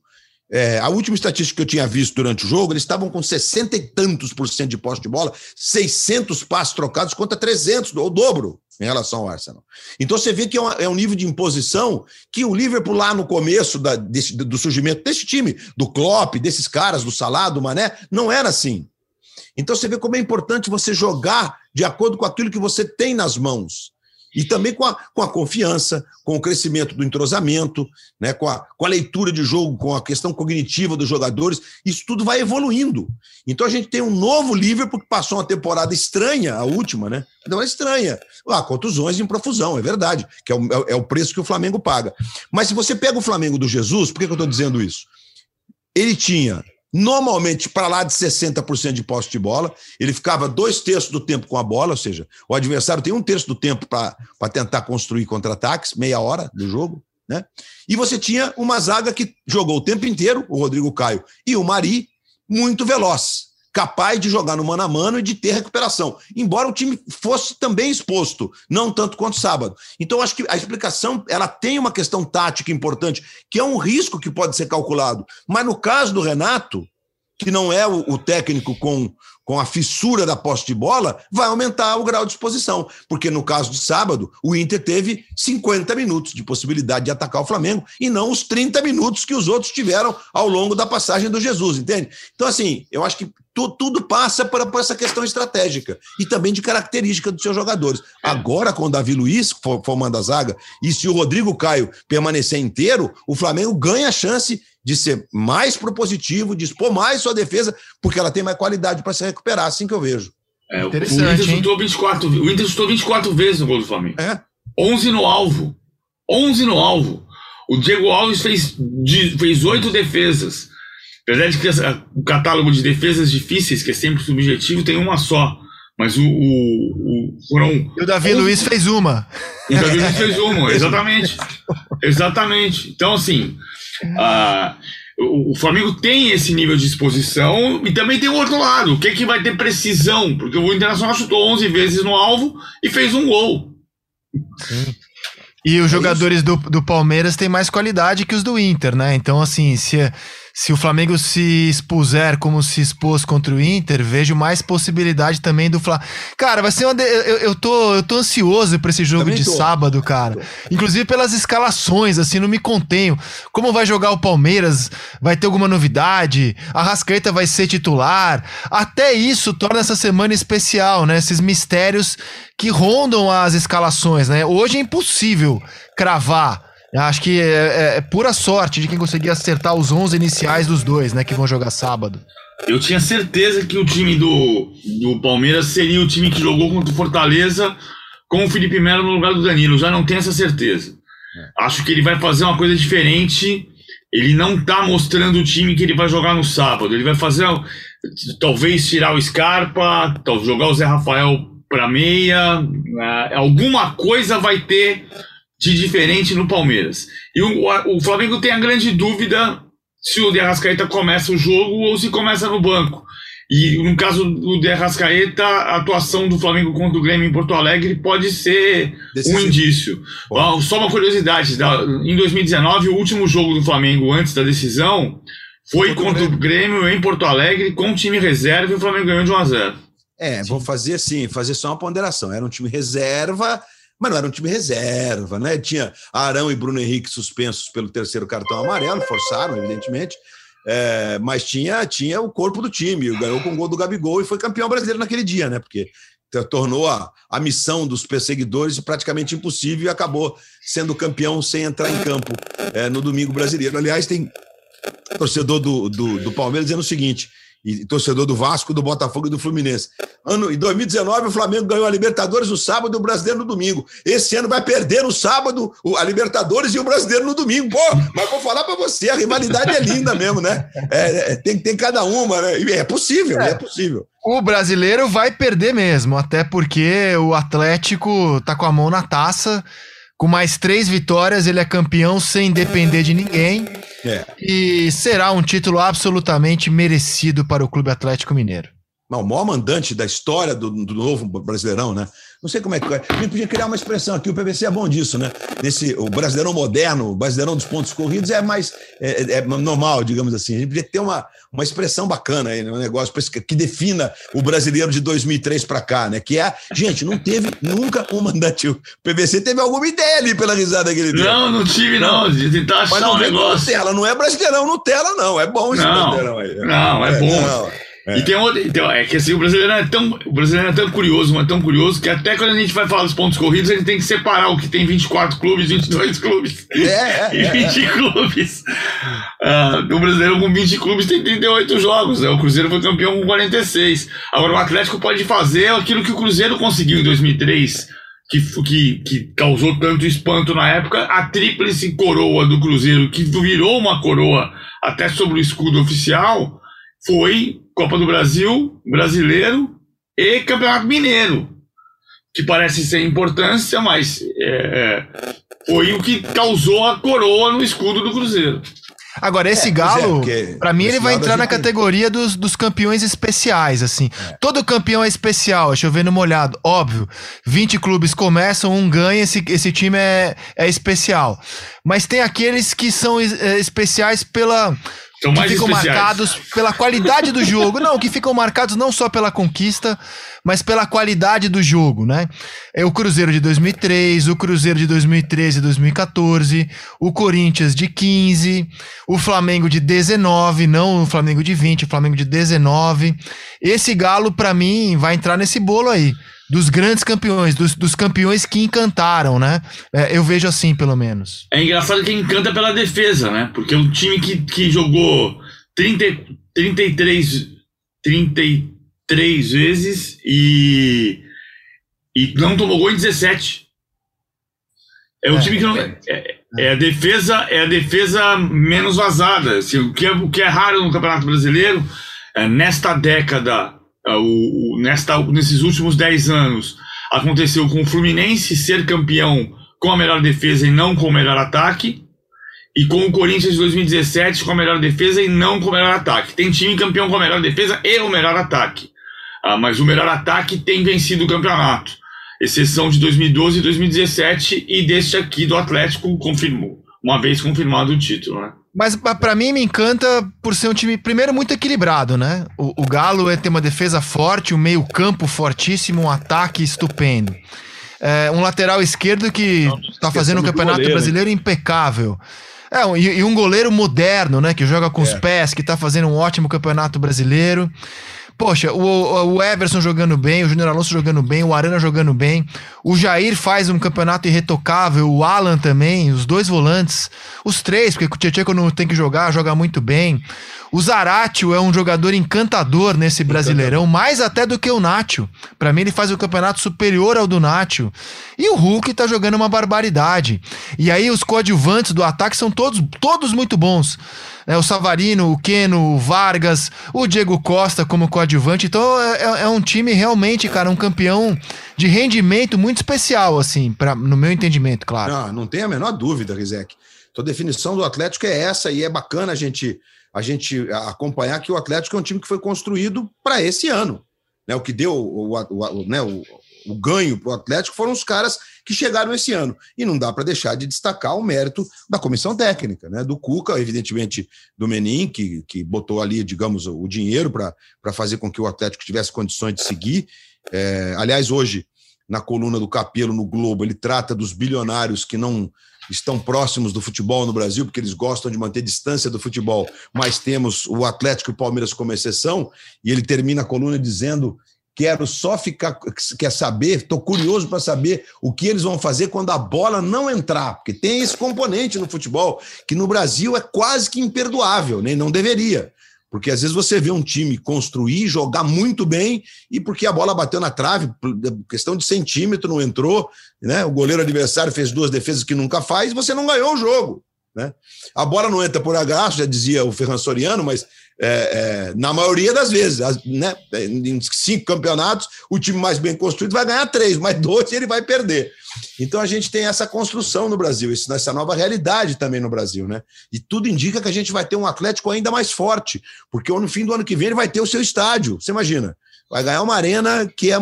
É, a última estatística que eu tinha visto durante o jogo, eles estavam com 60 e tantos por cento de posse de bola, 600 passos trocados contra 300, o dobro em relação ao Arsenal. Então você vê que é, uma, é um nível de imposição que o Liverpool lá no começo da, desse, do surgimento desse time, do Klopp, desses caras, do Salah, do Mané, não era assim. Então você vê como é importante você jogar de acordo com aquilo que você tem nas mãos. E também com a, com a confiança, com o crescimento do entrosamento, né, com, a, com a leitura de jogo, com a questão cognitiva dos jogadores, isso tudo vai evoluindo. Então a gente tem um novo Liverpool que passou uma temporada estranha, a última, né? Não é estranha. Ah, contusões em profusão, é verdade, que é o, é o preço que o Flamengo paga. Mas se você pega o Flamengo do Jesus, por que, que eu estou dizendo isso? Ele tinha normalmente para lá de 60% de posse de bola. Ele ficava dois terços do tempo com a bola, ou seja, o adversário tem um terço do tempo para tentar construir contra-ataques, meia hora do jogo. Né? E você tinha uma zaga que jogou o tempo inteiro, o Rodrigo Caio e o Mari, muito veloz capaz de jogar no mano a mano e de ter recuperação. Embora o time fosse também exposto, não tanto quanto sábado. Então, acho que a explicação ela tem uma questão tática importante, que é um risco que pode ser calculado. Mas no caso do Renato, que não é o, o técnico com com a fissura da posse de bola, vai aumentar o grau de exposição. Porque no caso de sábado, o Inter teve 50 minutos de possibilidade de atacar o Flamengo e não os 30 minutos que os outros tiveram ao longo da passagem do Jesus, entende? Então, assim, eu acho que tu, tudo passa por, por, essa questão estratégica e também de característica dos seus jogadores. Agora, com o Davi Luiz formando a zaga, e se o Rodrigo Caio permanecer inteiro, o Flamengo ganha a chance de ser mais propositivo, de expor mais sua defesa, porque ela tem mais qualidade para se recuperar, assim que eu vejo. É, o Inter chutou 24, o Inter chutou 24 vezes no gol do Flamengo. É. 11 no alvo. 11 no alvo. O Diego Alves fez, fez 8 defesas. Apesar de que o catálogo de defesas difíceis, que é sempre subjetivo, tem uma só. Mas o. o, o foram e o Davi 11... Luiz fez uma. O Davi Luiz fez uma, exatamente. exatamente. Então, assim. Uh, o, Flamengo tem esse nível de exposição e também tem o outro lado. O que, é que vai ter precisão? Porque o Internacional chutou 11 vezes no alvo e fez um gol. Sim. E os é jogadores do, do Palmeiras têm mais qualidade que os do Inter, né? Então, assim, se se o Flamengo se expuser como se expôs contra o Inter, vejo mais possibilidade também do Flamengo. Cara, vai ser uma. De... Eu, eu, tô, eu tô ansioso pra esse jogo de sábado, cara. Inclusive pelas escalações, assim, não me contenho. Como vai jogar o Palmeiras? Vai ter alguma novidade? A Rascaeta vai ser titular? Até isso torna essa semana especial, né? Esses mistérios que rondam as escalações, né? Hoje é impossível cravar Acho que é, é, é, pura sorte de quem conseguir acertar os 11 iniciais dos dois, né, que vão jogar sábado. Eu tinha certeza que o time do, do Palmeiras seria o time que jogou contra o Fortaleza com o Felipe Melo no lugar do Danilo. Já não tenho essa certeza. É. Acho que ele vai fazer uma coisa diferente. Ele não tá mostrando o time que ele vai jogar no sábado. Ele vai fazer, talvez, tirar o Scarpa, jogar o Zé Rafael para meia. Uh, alguma coisa vai ter de diferente no Palmeiras. E o, o Flamengo tem a grande dúvida se o De Arrascaeta começa o jogo ou se começa no banco. E no caso do De Arrascaeta, a atuação do Flamengo contra o Grêmio em Porto Alegre pode ser Decisivo. um indício. Bom. Só uma curiosidade: em 2019, o último jogo do Flamengo antes da decisão foi contra o Grêmio em Porto Alegre com time reserva e o Flamengo ganhou de 1 a 0. É, vou fazer assim, fazer só uma ponderação. Era um time reserva mas não era um time reserva, né? Tinha Arão e Bruno Henrique suspensos pelo terceiro cartão amarelo, forçaram, evidentemente. É, mas tinha, tinha o corpo do time, ganhou com o gol do Gabigol e foi campeão brasileiro naquele dia, né? Porque tornou a, a missão dos perseguidores praticamente impossível e acabou sendo campeão sem entrar em campo é, no domingo brasileiro. Aliás, tem torcedor do, do, do Palmeiras dizendo o seguinte: e torcedor do Vasco, do Botafogo e do Fluminense. Ano, em 2019, o Flamengo ganhou a Libertadores no sábado e o Brasileiro no domingo. Esse ano vai perder no sábado a Libertadores e o Brasileiro no domingo. Pô, mas vou falar para você, a rivalidade é linda mesmo, né? É, é, tem, tem cada uma, né? E é possível, é. é possível. O brasileiro vai perder mesmo, até porque o Atlético tá com a mão na taça. Com mais três vitórias, ele é campeão sem depender de ninguém. É. E será um título absolutamente merecido para o Clube Atlético Mineiro. o maior mandante da história do, do novo Brasileirão, né? Não sei como é que é. A gente podia criar uma expressão aqui, o PVC é bom disso, né? Nesse, o Brasileirão moderno, o Brasileirão dos pontos corridos é mais é, é, é normal, digamos assim. A gente podia ter uma, uma expressão bacana aí, né? um negócio que defina o brasileiro de 2003 para cá, né? Que é, gente, não teve nunca um mandante. O PVC teve alguma ideia ali pela risada que ele deu. Não, não tive, não. A gente tá achando Mas não, um negócio. Nutella, não é Brasileirão Nutella, não. É bom esse não, Brasileirão aí. Não, é, é bom. Não. É. E tem outro, então, é que assim, o brasileiro é tão, o brasileiro é tão curioso, mas tão curioso que até quando a gente vai falar dos pontos corridos, a gente tem que separar o que tem 24 clubes, 22 clubes. É, é, [LAUGHS] e 20 é, clubes. Uh, o brasileiro com 20 clubes tem 38 jogos, né? O Cruzeiro foi campeão com 46. Agora o Atlético pode fazer aquilo que o Cruzeiro conseguiu em 2003. Que, que, que causou tanto espanto na época, a tríplice coroa do Cruzeiro, que virou uma coroa até sobre o escudo oficial, foi Copa do Brasil, Brasileiro e Campeonato Mineiro, que parece sem importância, mas é, é, foi o que causou a coroa no escudo do Cruzeiro. Agora, esse é, Galo, é, para mim, ele vai entrar na categoria dos, dos campeões especiais, assim. É. Todo campeão é especial, deixa eu ver no molhado. Óbvio, 20 clubes começam, um ganha, esse, esse time é, é especial. Mas tem aqueles que são é, especiais pela são que ficam especiais. marcados pela qualidade do jogo. Não, que ficam marcados não só pela conquista, mas pela qualidade do jogo, né? É o Cruzeiro de 2003, o Cruzeiro de 2013 e 2014, o Corinthians de 15, o Flamengo de 19, não o Flamengo de 20, o Flamengo de 19. Esse Galo, para mim, vai entrar nesse bolo aí dos grandes campeões, dos, dos campeões que encantaram, né? É, eu vejo assim, pelo menos. É engraçado que encanta pela defesa, né? Porque um time que, que jogou 30, 33, 33 vezes e, e não tomou gol em 17. É um é, time que não. É, é, a defesa, é a defesa menos vazada. Assim, o, que é, o que é raro no Campeonato Brasileiro, é, nesta década o, o, nesta, nesses últimos 10 anos aconteceu com o Fluminense ser campeão com a melhor defesa e não com o melhor ataque. e com o Corinthians de 2017 com a melhor defesa e não com o melhor ataque. Tem time campeão com a melhor defesa e o melhor ataque. Ah, mas o melhor ataque tem vencido o campeonato. Exceção de 2012 e 2017 e deste aqui do Atlético confirmou, uma vez confirmado o título, né? Mas para mim me encanta por ser um time, primeiro, muito equilibrado, né? O, o Galo é ter uma defesa forte, um meio-campo fortíssimo, um ataque estupendo. É, um lateral esquerdo que está fazendo um campeonato goleiro, brasileiro impecável. É, e, e, um goleiro moderno, né? Que joga com é. os pés, que está fazendo um ótimo campeonato brasileiro. Poxa, o, o Everson jogando bem, o Júnior Alonso jogando bem, o Arana jogando bem, o Jair faz um campeonato irretocável, o Alan também, os dois volantes, os três, porque o Tietchan quando tem que jogar, joga muito bem. O Zaratio é um jogador encantador nesse Brasileirão, mais até do que o Nacho. Para mim ele faz o um campeonato superior ao do Nacho. E o Hulk tá jogando uma barbaridade. E aí os coadjuvantes do ataque são todos, todos muito bons é, o Savarino, o Keno, o Vargas, o Diego Costa como coadjuvante. Então é, é, é um time realmente, cara, um campeão de rendimento muito especial, assim, pra, no meu entendimento, claro. Não, não tem a menor dúvida, Rizek. Então, a definição do Atlético é essa e é bacana a gente, a gente acompanhar que o Atlético é um time que foi construído para esse ano. Né, o que deu o, o, o, né, o, o ganho para o Atlético foram os caras que chegaram esse ano. E não dá para deixar de destacar o mérito da comissão técnica, né? Do Cuca, evidentemente, do Menin, que, que botou ali, digamos, o dinheiro para fazer com que o Atlético tivesse condições de seguir. É, aliás, hoje, na coluna do Capelo no Globo, ele trata dos bilionários que não estão próximos do futebol no Brasil, porque eles gostam de manter distância do futebol, mas temos o Atlético e o Palmeiras como exceção, e ele termina a coluna dizendo Quero só ficar, quer saber, estou curioso para saber o que eles vão fazer quando a bola não entrar, porque tem esse componente no futebol que no Brasil é quase que imperdoável, nem não deveria. Porque às vezes você vê um time construir, jogar muito bem, e porque a bola bateu na trave, questão de centímetro, não entrou, né? O goleiro adversário fez duas defesas que nunca faz, você não ganhou o jogo. Né? A bola não entra por agaço, já dizia o Ferran Soriano, mas é, é, na maioria das vezes, né? em cinco campeonatos, o time mais bem construído vai ganhar três, mas dois ele vai perder. Então a gente tem essa construção no Brasil, essa nova realidade também no Brasil. Né? E tudo indica que a gente vai ter um Atlético ainda mais forte, porque no fim do ano que vem ele vai ter o seu estádio. Você imagina? Vai ganhar uma arena que é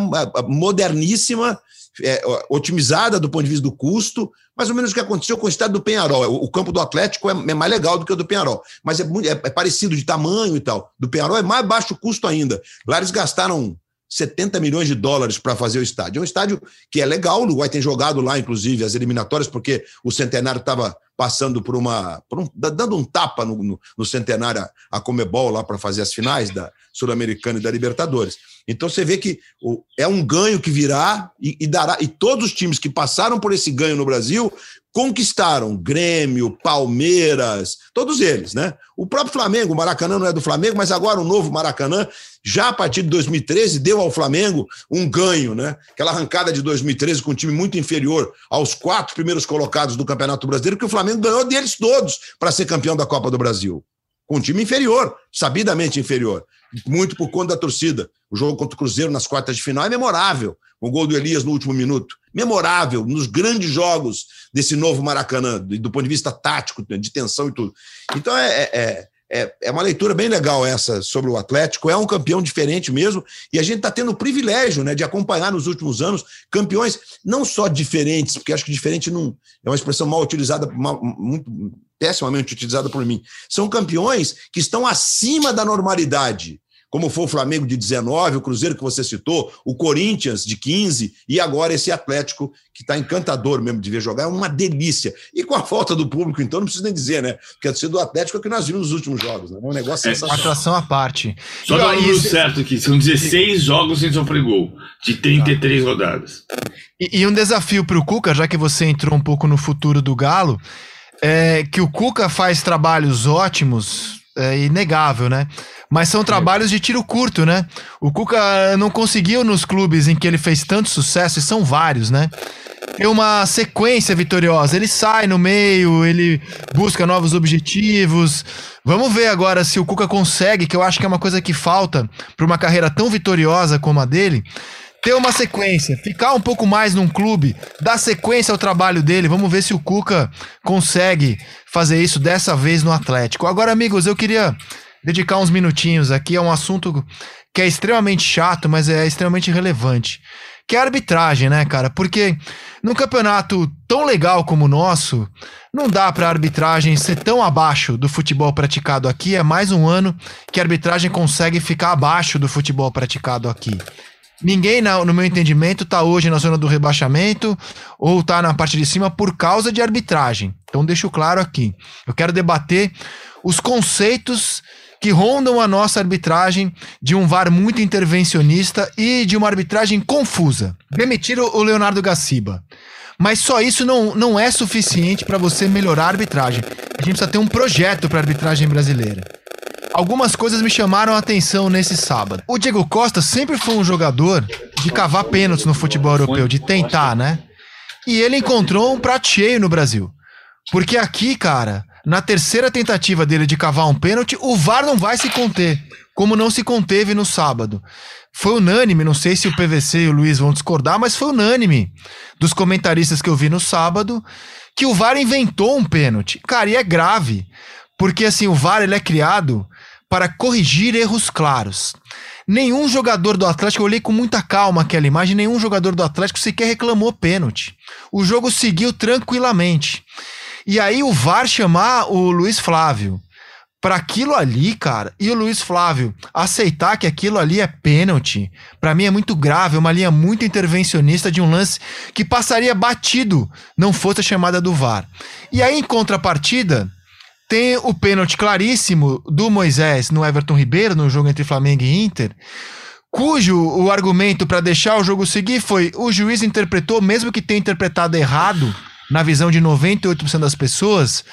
moderníssima, é, otimizada do ponto de vista do custo, mais ou menos o que aconteceu com o estado do Penharol. O, campo do Atlético é, é, mais legal do que o do Penharol, mas é, é, é, parecido de tamanho e tal. Do Penharol é mais baixo custo ainda. Lá eles gastaram 70 milhões de dólares para fazer o estádio. É um estádio que é legal, o Uruguai tem jogado lá, inclusive, as eliminatórias, porque o Centenário estava passando por uma. Por um, dando um tapa no, no, no Centenário a Comebol lá para fazer as finais da Sul-Americana e da Libertadores. Então você vê que é um ganho que virá e, e, dará. E todos os times que passaram por esse ganho no Brasil conquistaram Grêmio, Palmeiras, todos eles, né? O próprio Flamengo, o Maracanã não é do Flamengo, mas agora o novo Maracanã, já a partir de 2013, deu ao Flamengo um ganho, né? Aquela arrancada de 2013 com um time muito inferior aos quatro primeiros colocados do Campeonato Brasileiro, que o Flamengo ganhou deles todos para ser campeão da Copa do Brasil. Com um time inferior, sabidamente inferior muito por conta da torcida. O jogo contra o Cruzeiro nas quartas de final é memorável. O gol do Elias no último minuto. Memorável, nos grandes jogos desse novo Maracanã, do ponto de vista tático, de tensão e tudo. Então é, é, é, é uma leitura bem legal essa sobre o Atlético. É um campeão diferente mesmo. E a gente está tendo o privilégio né, de acompanhar nos últimos anos campeões não só diferentes, porque acho que diferente não é uma expressão mal utilizada, mal, muito pessimamente utilizada por mim. São campeões que estão acima da normalidade como foi o Flamengo de 19, o Cruzeiro que você citou, o Corinthians de 15 e agora esse Atlético que está encantador mesmo de ver jogar, é uma delícia. E com a falta do público, então, não precisa nem dizer, né? Porque a torcida do Atlético é o que nós vimos nos últimos jogos, né? É um negócio é, sensacional. Atração à parte. Só dar um certo aqui, são 16 jogos sem sofrer gol, de 33 rodadas. E, e um desafio para o Cuca, já que você entrou um pouco no futuro do Galo, é que o Cuca faz trabalhos ótimos, é inegável, né? Mas são trabalhos de tiro curto, né? O Cuca não conseguiu nos clubes em que ele fez tanto sucesso, e são vários, né? Ter uma sequência vitoriosa. Ele sai no meio, ele busca novos objetivos. Vamos ver agora se o Cuca consegue, que eu acho que é uma coisa que falta para uma carreira tão vitoriosa como a dele, ter uma sequência, ficar um pouco mais num clube, dar sequência ao trabalho dele. Vamos ver se o Cuca consegue fazer isso dessa vez no Atlético. Agora, amigos, eu queria dedicar uns minutinhos aqui a um assunto que é extremamente chato, mas é extremamente relevante, que é a arbitragem, né, cara? Porque num campeonato tão legal como o nosso, não dá para a arbitragem ser tão abaixo do futebol praticado aqui. É mais um ano que a arbitragem consegue ficar abaixo do futebol praticado aqui. Ninguém, no meu entendimento, tá hoje na zona do rebaixamento ou tá na parte de cima por causa de arbitragem. Então deixo claro aqui. Eu quero debater os conceitos que rondam a nossa arbitragem de um VAR muito intervencionista e de uma arbitragem confusa. Demitir o Leonardo Gaciba. Mas só isso não, não é suficiente para você melhorar a arbitragem. A gente precisa ter um projeto para a arbitragem brasileira. Algumas coisas me chamaram a atenção nesse sábado. O Diego Costa sempre foi um jogador de cavar pênaltis no futebol europeu, de tentar, né? E ele encontrou um prato cheio no Brasil. Porque aqui, cara, na terceira tentativa dele de cavar um pênalti, o VAR não vai se conter, como não se conteve no sábado. Foi unânime, não sei se o PVC e o Luiz vão discordar, mas foi unânime dos comentaristas que eu vi no sábado que o VAR inventou um pênalti. Cara, e é grave, porque assim, o VAR ele é criado para corrigir erros claros. Nenhum jogador do Atlético, eu olhei com muita calma aquela imagem, nenhum jogador do Atlético sequer reclamou pênalti. O jogo seguiu tranquilamente. E aí o VAR chamar o Luiz Flávio para aquilo ali, cara, e o Luiz Flávio aceitar que aquilo ali é pênalti, para mim é muito grave, é uma linha muito intervencionista de um lance que passaria batido não fosse a chamada do VAR. E aí em contrapartida, tem o pênalti claríssimo do Moisés no Everton Ribeiro, no jogo entre Flamengo e Inter, cujo o argumento para deixar o jogo seguir foi o juiz interpretou, mesmo que tenha interpretado errado, na visão de 98% das pessoas,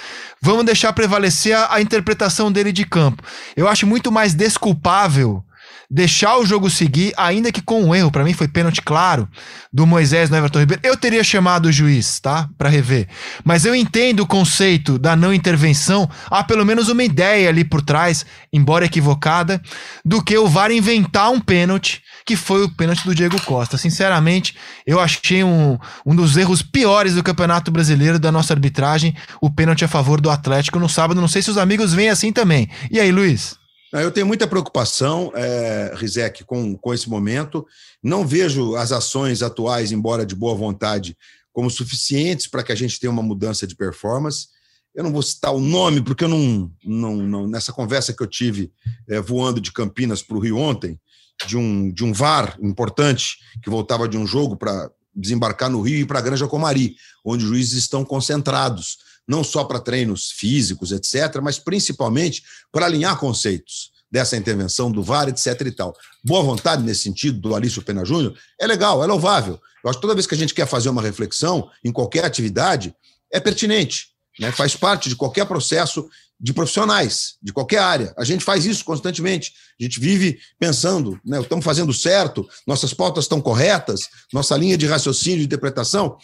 vamos deixar prevalecer a, a, interpretação dele de campo. Eu acho muito mais desculpável deixar o jogo seguir, ainda que com um erro. Para mim foi pênalti claro do Moisés no Everton Ribeiro. Eu teria chamado o juiz, tá? Para rever. Mas eu entendo o conceito da não intervenção. Há pelo menos uma ideia ali por trás, embora equivocada, do que o VAR inventar um pênalti que foi o pênalti do Diego Costa. Sinceramente, eu achei um, um dos erros piores do Campeonato Brasileiro da nossa arbitragem, o pênalti a favor do Atlético no sábado. Não sei se os amigos veem assim também. E aí, Luiz? Eu tenho muita preocupação, é, Rizek, com, com esse momento. Não vejo as ações atuais, embora de boa vontade, como suficientes para que a gente tenha uma mudança de performance. Eu não vou citar o nome, porque eu não. não, não nessa conversa que eu tive é, voando de Campinas para o Rio ontem, de um, de um VAR importante, que voltava de um jogo para desembarcar no Rio e para a Granja Comari, onde os juízes estão concentrados não só para treinos físicos, etc., mas principalmente para alinhar conceitos dessa intervenção do VAR, etc. e tal. Boa vontade nesse sentido do Alício Pena Júnior é legal, é louvável. Eu acho que toda vez que a gente quer fazer uma reflexão em qualquer atividade, é pertinente, né? faz parte de qualquer processo de profissionais, de qualquer área. A gente faz isso constantemente. A gente vive pensando, né? estamos fazendo certo, nossas pautas estão corretas, nossa linha de raciocínio, de interpretação.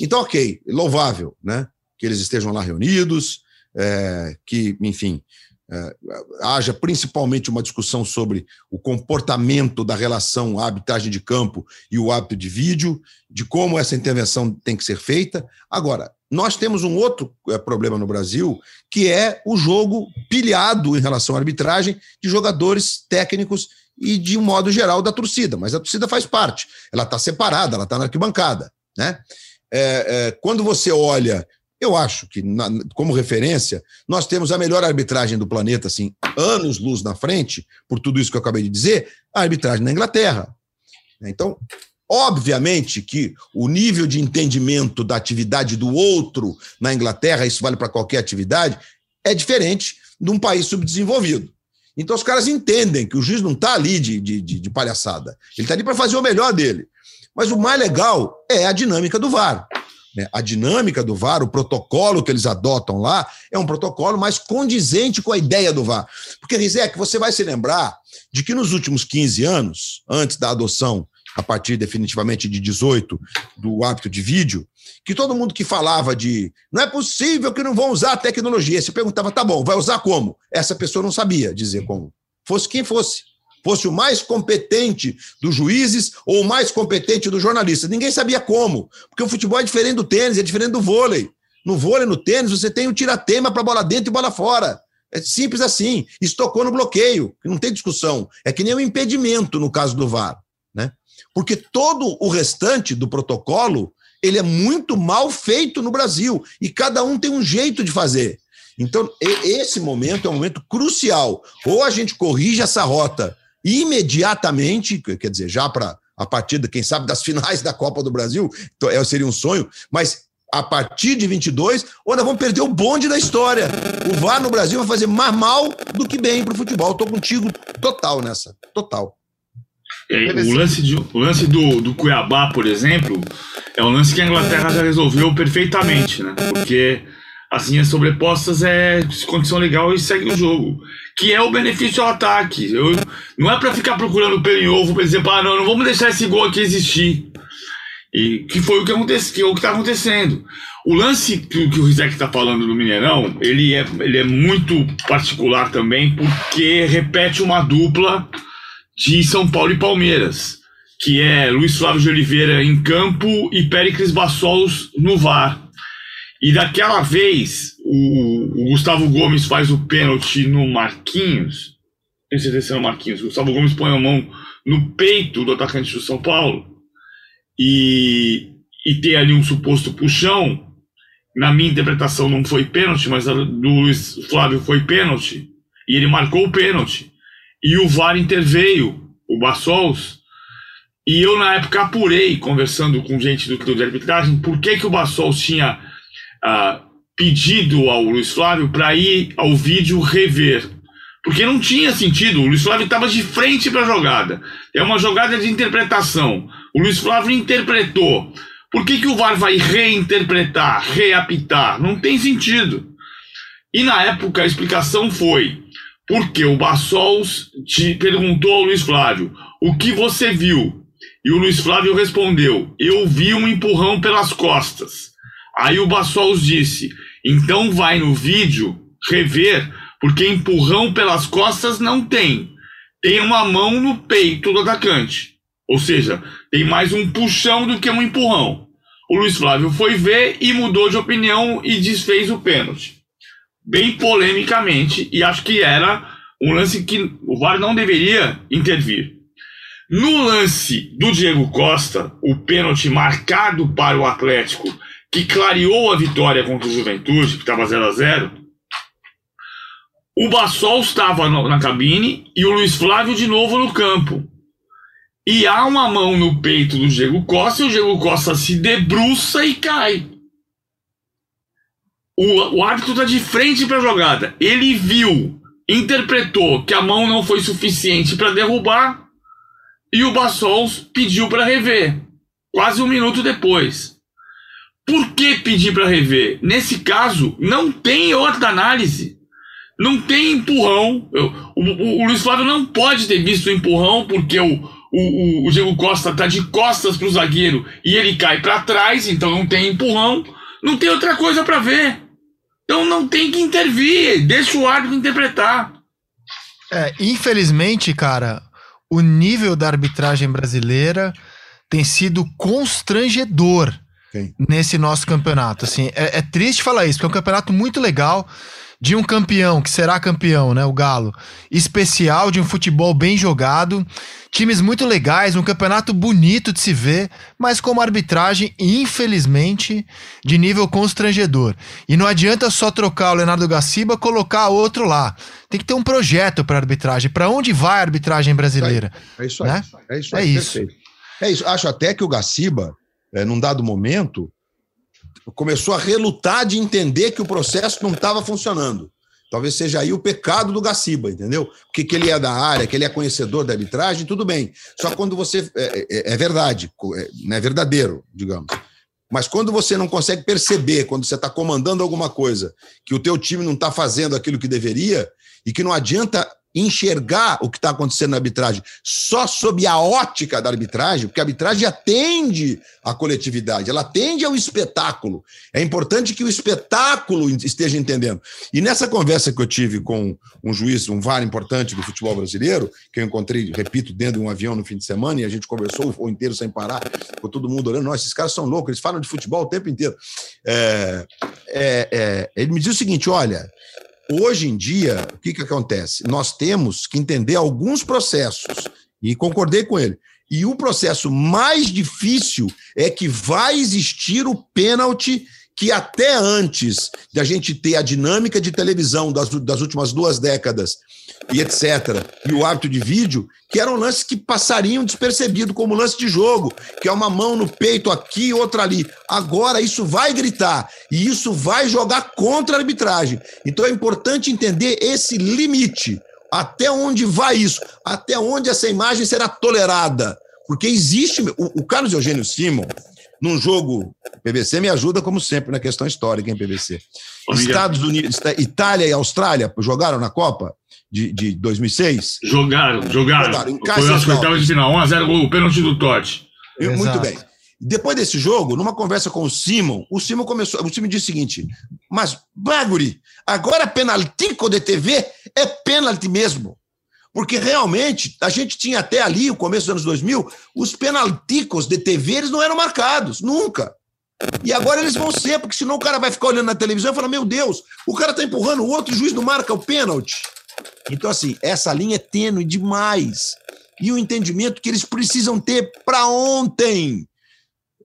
Então, ok, louvável, né? Que eles estejam lá reunidos, é, que, enfim, é, haja principalmente uma discussão sobre o comportamento da relação arbitragem de campo e o hábito de vídeo, de como essa intervenção tem que ser feita. Agora, nós temos um outro é, problema no Brasil, que é o jogo pilhado em relação à arbitragem de jogadores técnicos e, de um modo geral, da torcida. Mas a torcida faz parte, ela está separada, ela está na arquibancada. Né? É, é, quando você olha eu acho que, na, como referência, nós temos a melhor arbitragem do planeta, assim, anos luz na frente, por tudo isso que eu acabei de dizer, a arbitragem na Inglaterra. Então, obviamente que o nível de entendimento da atividade do outro na Inglaterra, isso vale para qualquer atividade, é diferente de um país subdesenvolvido. Então, os caras entendem que o juiz não está ali de, de, de palhaçada, ele está ali para fazer o melhor dele. Mas o mais legal é a dinâmica do VAR. Né? A dinâmica do VAR, o protocolo que eles adotam lá, é um protocolo mais condizente com a ideia do VAR. Porque, Rizek, você vai se lembrar de que nos últimos 15 anos, antes da adoção, a partir definitivamente de 18, do hábito de vídeo, que todo mundo que falava de não é possível que não vão usar a tecnologia, se perguntava, tá bom, vai usar como? Essa pessoa não sabia dizer como. Fosse quem fosse. Fosse o mais competente dos juízes ou o mais competente dos jornalistas. Ninguém sabia como, porque o futebol é diferente do tênis, é diferente do vôlei. No vôlei, no tênis, você tem o tiratema para bola dentro e bola fora. É simples assim. Isso tocou no bloqueio, não tem discussão. É que nem um impedimento no caso do VAR, né? Porque todo o restante do protocolo, ele é muito mal feito no Brasil e cada um tem um jeito de fazer. Então, esse momento é um momento crucial. Ou a gente corrige essa rota imediatamente, quer dizer, já para a partir, de, quem sabe, das finais da Copa do Brasil, então, é, seria um sonho, mas a partir de 22, ou nós vamos perder o bonde da história. O VAR no Brasil vai fazer mais mal do que bem para o futebol. Estou contigo total nessa, total. É, o lance, de, o lance do, do Cuiabá, por exemplo, é um lance que a Inglaterra já resolveu perfeitamente, né? Porque as linhas sobrepostas é condição legal e segue o jogo. Que é o benefício ao ataque. Eu, não é para ficar procurando pelo em ovo, por exemplo, ah, não, não vamos deixar esse gol aqui existir. E que foi o que aconteceu, é o que está acontecendo. O lance que, que o Rizek está falando do Mineirão, ele é, ele é muito particular também, porque repete uma dupla de São Paulo e Palmeiras, que é Luiz Flávio de Oliveira em campo e Péricles Bassols no VAR. E daquela vez, o, o, Gustavo Gomes faz o pênalti no Marquinhos. Tenho certeza se é o Marquinhos. O Gustavo Gomes põe a mão no peito do atacante do São Paulo. E, e tem ali um suposto puxão. Na minha interpretação não foi pênalti, mas do Luiz Flávio foi pênalti. E ele marcou o pênalti. E o VAR interveio, o Bassols. E eu, na época, apurei, conversando com gente do clube de arbitragem, por que, que o Bassols tinha pedido ao Luiz Flávio para ir ao vídeo rever. Porque não tinha sentido, o Luiz Flávio estava de frente para a jogada. É uma jogada de interpretação. O Luiz Flávio interpretou. Por que, que o VAR vai reinterpretar, reapitar? Não tem sentido. E na época a explicação foi porque o Bassols te perguntou ao Luiz Flávio o que você viu. E o Luiz Flávio respondeu: Eu vi um empurrão pelas costas. Aí o Bassols disse: então vai no vídeo rever, porque empurrão pelas costas não tem. Tem uma mão no peito do atacante. Ou seja, tem mais um puxão do que um empurrão. O Luiz Flávio foi ver e mudou de opinião e desfez o pênalti. Bem polemicamente, e acho que era um lance que o VAR não deveria intervir. No lance do Diego Costa, o pênalti marcado para o Atlético que clareou a vitória contra o Juventude, que estava 0 a 0 o Bassol estava na cabine e o Luiz Flávio de novo no campo. E há uma mão no peito do Diego Costa e o Diego Costa se debruça e cai. O, o árbitro está de frente para a jogada. Ele viu, interpretou que a mão não foi suficiente para derrubar e o Bassols pediu para rever. Quase um minuto depois. Por que pedir para rever? Nesse caso, não tem outra análise. Não tem empurrão. Eu, o, o, o, Luiz Flávio não pode ter visto o empurrão porque o, o, o Diego Costa tá de costas pro zagueiro e ele cai para trás, então não tem empurrão. Não tem outra coisa para ver. Então não tem que intervir. Deixa o árbitro interpretar. É, infelizmente, cara, o nível da arbitragem brasileira tem sido constrangedor quem? nesse nosso campeonato. Assim, é, é, triste falar isso, porque é um campeonato muito legal de um campeão que será campeão, né? O Galo. Especial de um futebol bem jogado, times muito legais, um campeonato bonito de se ver, mas com uma arbitragem, infelizmente, de nível constrangedor. E não adianta só trocar o Leonardo Gaciba, colocar outro lá. Tem que ter um projeto para arbitragem. Para onde vai a arbitragem brasileira? É isso aí. Né? É isso aí. É isso. É isso. Acho até que o Gaciba é, num dado momento, começou a relutar de entender que o processo não estava funcionando. Talvez seja aí o pecado do Gaciba, entendeu? Porque que ele é da área, que ele é conhecedor da arbitragem, tudo bem. Só quando você. É, é, é verdade, é, é verdadeiro, digamos. Mas quando você não consegue perceber, quando você está comandando alguma coisa, que o teu time não está fazendo aquilo que deveria, e que não adianta enxergar o que está acontecendo na arbitragem só sob a ótica da arbitragem, porque a arbitragem atende à coletividade, ela atende ao espetáculo. É importante que o espetáculo esteja entendendo. E nessa conversa que eu tive com um juiz, um VAR importante do futebol brasileiro, que eu encontrei, repito, dentro de um avião no fim de semana, e a gente conversou o inteiro sem parar, com todo mundo olhando, nossa, esses caras são loucos, eles falam de futebol o tempo inteiro. É, é, é, ele me diz o seguinte: olha, hoje em dia, o que, que acontece? Nós temos que entender alguns processos, e concordei com ele. E o processo mais difícil é que vai existir o pênalti que até antes de a gente ter a dinâmica de televisão das, das últimas duas décadas e etc., e o hábito de vídeo, que eram lances que passariam despercebido como lance de jogo, que é uma mão no peito aqui, outra ali. Agora isso vai gritar e isso vai jogar contra a arbitragem. Então é importante entender esse limite. Até onde vai isso? Até onde essa imagem será tolerada? Porque existe. O, o Carlos Eugênio Simon, num jogo. PVC me ajuda, como sempre, na questão histórica, em PVC. Estados Unidos, Itália e Austrália jogaram na Copa de, de 2006? Jogaram, jogaram. jogaram em Foi as oitavas de final, 1x0 gol, pênalti do Totti. Muito bem. Depois desse jogo, numa conversa com o Simon, o Simon começou. O Simon disse o seguinte: Mas, Baguri, agora penaltico de TV é pênalti mesmo. Porque realmente a gente tinha até ali, o começo dos anos 2000, os penalticos de TV eles não eram marcados, nunca. E agora eles vão ser, porque senão o cara vai ficar olhando na televisão e falar: Meu Deus, o cara tá empurrando o outro, o juiz não marca o pênalti. Então, assim, essa linha é tênue demais. E o entendimento que eles precisam ter para ontem.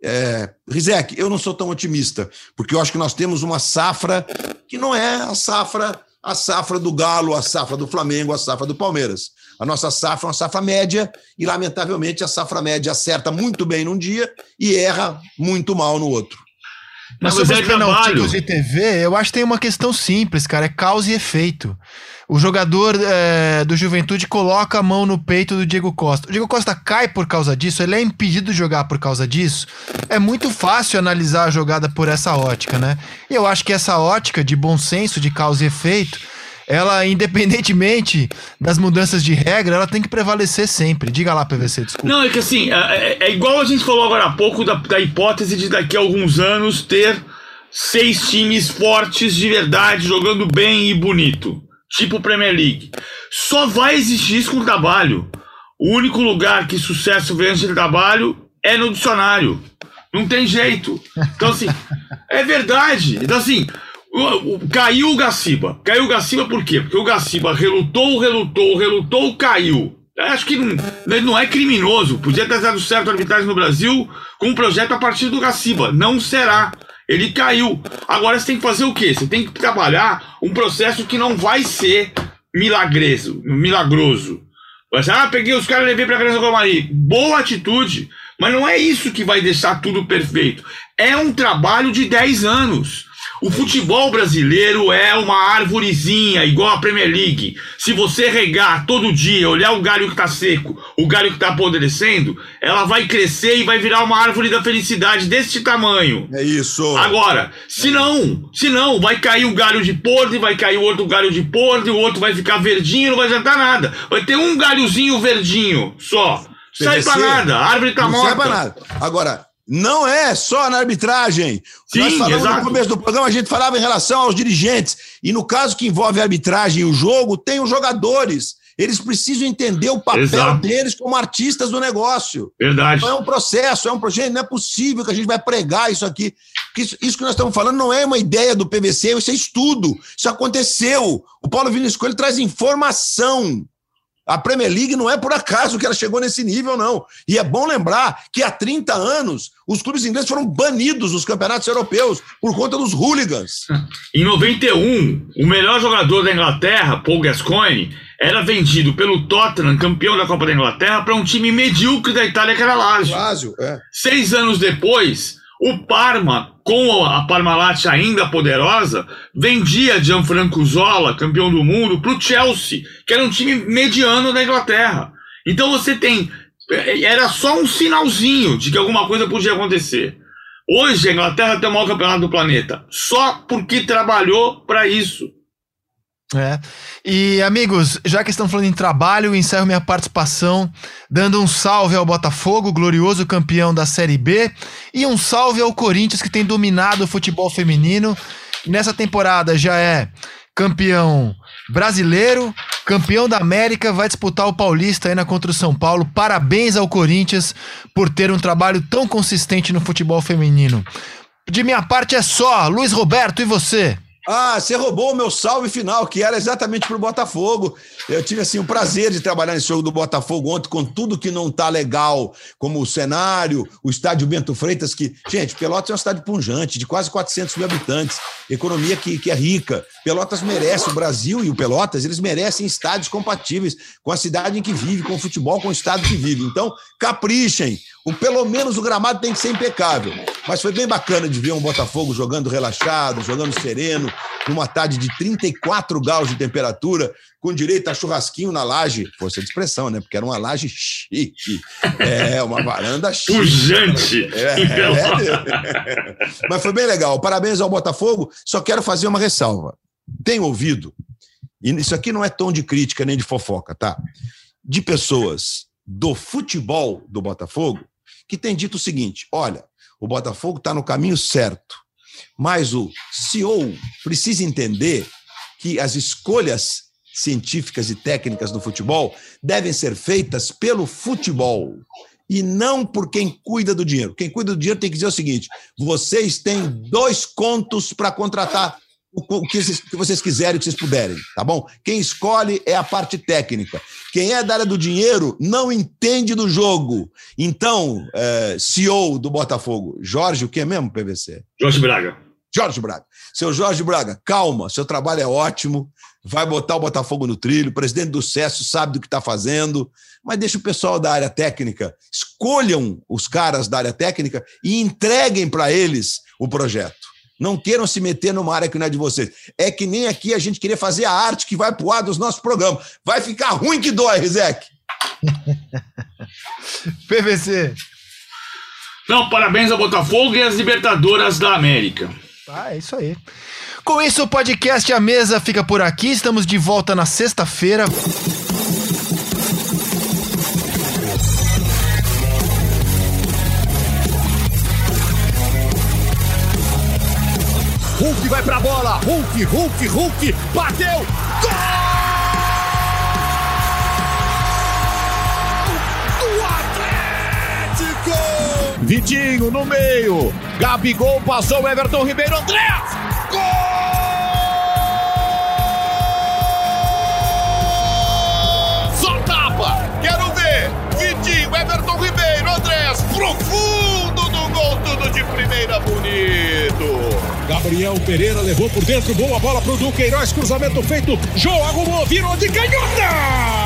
É, Rizek, eu não sou tão otimista, porque eu acho que nós temos uma safra que não é a safra a safra do Galo, a safra do Flamengo, a safra do Palmeiras. A nossa safra é uma safra média e, lamentavelmente, a safra média acerta muito bem num dia e erra muito mal no outro. Mas sobre é os penaltis de TV, eu acho que tem uma questão simples, cara, é causa e efeito. O jogador é, do Juventude coloca a mão no peito do Diego Costa. O Diego Costa cai por causa disso, ele é impedido de jogar por causa disso. É muito fácil analisar a jogada por essa ótica, né? E eu acho que essa ótica de bom senso, de causa e efeito, ela, independentemente das mudanças de regra, ela tem que prevalecer sempre. Diga lá, PVC, desculpa. Não, é que assim, é, é, é igual a gente falou agora há pouco da, da hipótese de daqui a alguns anos ter seis times fortes de verdade, jogando bem e bonito tipo Premier League. Só vai existir isso com trabalho. O único lugar que sucesso vem de trabalho é no dicionário. Não tem jeito. Então, assim, é verdade. Então, assim, caiu o Gaciba. Caiu o Gaciba por quê? Porque o Gaciba relutou, relutou, relutou, caiu. Acho que não, não é criminoso. Podia ter dado certo a arbitragem no Brasil com um projeto a partir do Gaciba. Não será. Ele caiu. Agora você tem que fazer o quê? Você tem que trabalhar um processo que não vai ser milagreso, milagroso. Você, ah, peguei os caras e levei pra Grande Comari. Boa atitude, mas não é isso que vai deixar tudo perfeito. É um trabalho de 10 anos. O futebol brasileiro é uma árvorezinha, igual a Premier League. Se você regar todo dia, olhar o galho que está seco, o galho que está apodrecendo, ela vai crescer e vai virar uma árvore da felicidade deste tamanho. É isso. Agora, se não, se não, vai cair um galho de podre, vai cair outro galho de podre, o outro vai ficar verdinho, não vai adiantar nada. Vai ter um galhozinho verdinho só. Sai pra nada, a árvore tá não morta. Sai pra nada. Agora, não é só na arbitragem. Sim, Nós falamos exato. no começo do programa, a gente falava em relação aos dirigentes. E no caso que envolve a arbitragem e o jogo, tem os jogadores. Eles precisam entender o papel exato. deles como artistas do negócio. Verdade. Então é um processo, é um projeto. Não é possível que a gente vai pregar isso aqui. Isso, isso, que nós estamos falando não é uma ideia do PVC, isso é estudo. Isso aconteceu. O Paulo Vinícius Coelho traz informação. A Premier League não é por acaso que ela chegou nesse nível, não. E é bom lembrar que há 30 anos os clubes ingleses foram banidos dos campeonatos europeus por conta dos hooligans. [LAUGHS] Em 91, o melhor jogador da Inglaterra, Paul Gascoigne, era vendido pelo Tottenham, campeão da Copa da Inglaterra, para um time medíocre da Itália que era Lazio. Lazio é. Seis anos depois, o Parma, com a Parmalat ainda poderosa, vendia Gianfranco Zola, campeão do mundo, para o Chelsea, que era um time mediano da Inglaterra. Então você tem. Era só um sinalzinho de que alguma coisa podia acontecer. Hoje a Inglaterra tem o maior campeonato do planeta, só porque trabalhou para isso. É. E, amigos, já que estão falando em trabalho, encerro minha participação dando um salve ao Botafogo, glorioso campeão da Série B, e um salve ao Corinthians, que tem dominado o futebol feminino. Nessa temporada já é campeão brasileiro, campeão da América, vai disputar o Paulista ainda contra o São Paulo. Parabéns ao Corinthians por ter um trabalho tão consistente no futebol feminino. De minha parte é só. Luiz Roberto, e você? Ah, você roubou o meu salve final, que era exatamente para o Botafogo. Eu tive assim o prazer de trabalhar nesse jogo do Botafogo ontem, com tudo que não tá legal, como o cenário, o estádio Bento Freitas, que, gente, Pelotas é uma cidade punjante, de quase 400 mil habitantes, economia que, que é rica. Pelotas merece, o Brasil e o Pelotas, eles merecem estádios compatíveis com a cidade em que vive, com o futebol, com o estado que vive. Então, caprichem. O, pelo menos o gramado tem que ser impecável. Mas foi bem bacana de ver um Botafogo jogando relaxado, jogando sereno, numa tarde de 34 graus de temperatura, com direito a churrasquinho na laje. Força de expressão, né? Porque era uma laje chique. É, uma varanda chique. Pujante. É, [LAUGHS] é, Mas foi bem legal. Parabéns ao Botafogo. Só quero fazer uma ressalva. Tenho ouvido, e isso aqui não é tom de crítica nem de fofoca, tá? De pessoas do futebol do Botafogo que têm dito o seguinte: olha, o Botafogo está no caminho certo, mas o CEO precisa entender que as escolhas científicas e técnicas do futebol devem ser feitas pelo futebol e não por quem cuida do dinheiro. Quem cuida do dinheiro tem que dizer o seguinte: vocês têm dois contos para contratar o que vocês, que vocês quiserem, o que vocês puderem, tá bom? Quem escolhe é a parte técnica. Quem é da área do dinheiro não entende do jogo. Então, é, CEO do Botafogo, Jorge, o que é mesmo, PVC? Jorge Braga. Jorge Braga. Seu Jorge Braga, calma, seu trabalho é ótimo, vai botar o Botafogo no trilho, o presidente do SESO sabe do que está fazendo, mas deixa o pessoal da área técnica, escolham os caras da área técnica e entreguem para eles o projeto. Não queiram se meter numa área que não é de vocês. É que nem aqui a gente queria fazer a arte que vai pro ar dos nossos programas. Vai ficar ruim que dói, Rizek. [LAUGHS] PVC. Não, parabéns ao Botafogo e às Libertadoras da América. Ah, é isso aí. Com isso, o podcast A Mesa fica por aqui. Estamos de volta na sexta-feira. Hulk vai pra bola. Hulk, Hulk, Hulk. Bateu. Gol! Do! Vitinho no meio. Gabigol passou Everton Ribeiro. Andrés! Gol! Só tapa. Quero ver. Vitinho, Everton Ribeiro, Andrés. Profundo no gol, tudo de primeira bonito. Gabriel Pereira levou por dentro, boa bola pro Duqueiroz, cruzamento feito, João arrumou, virou de canhota!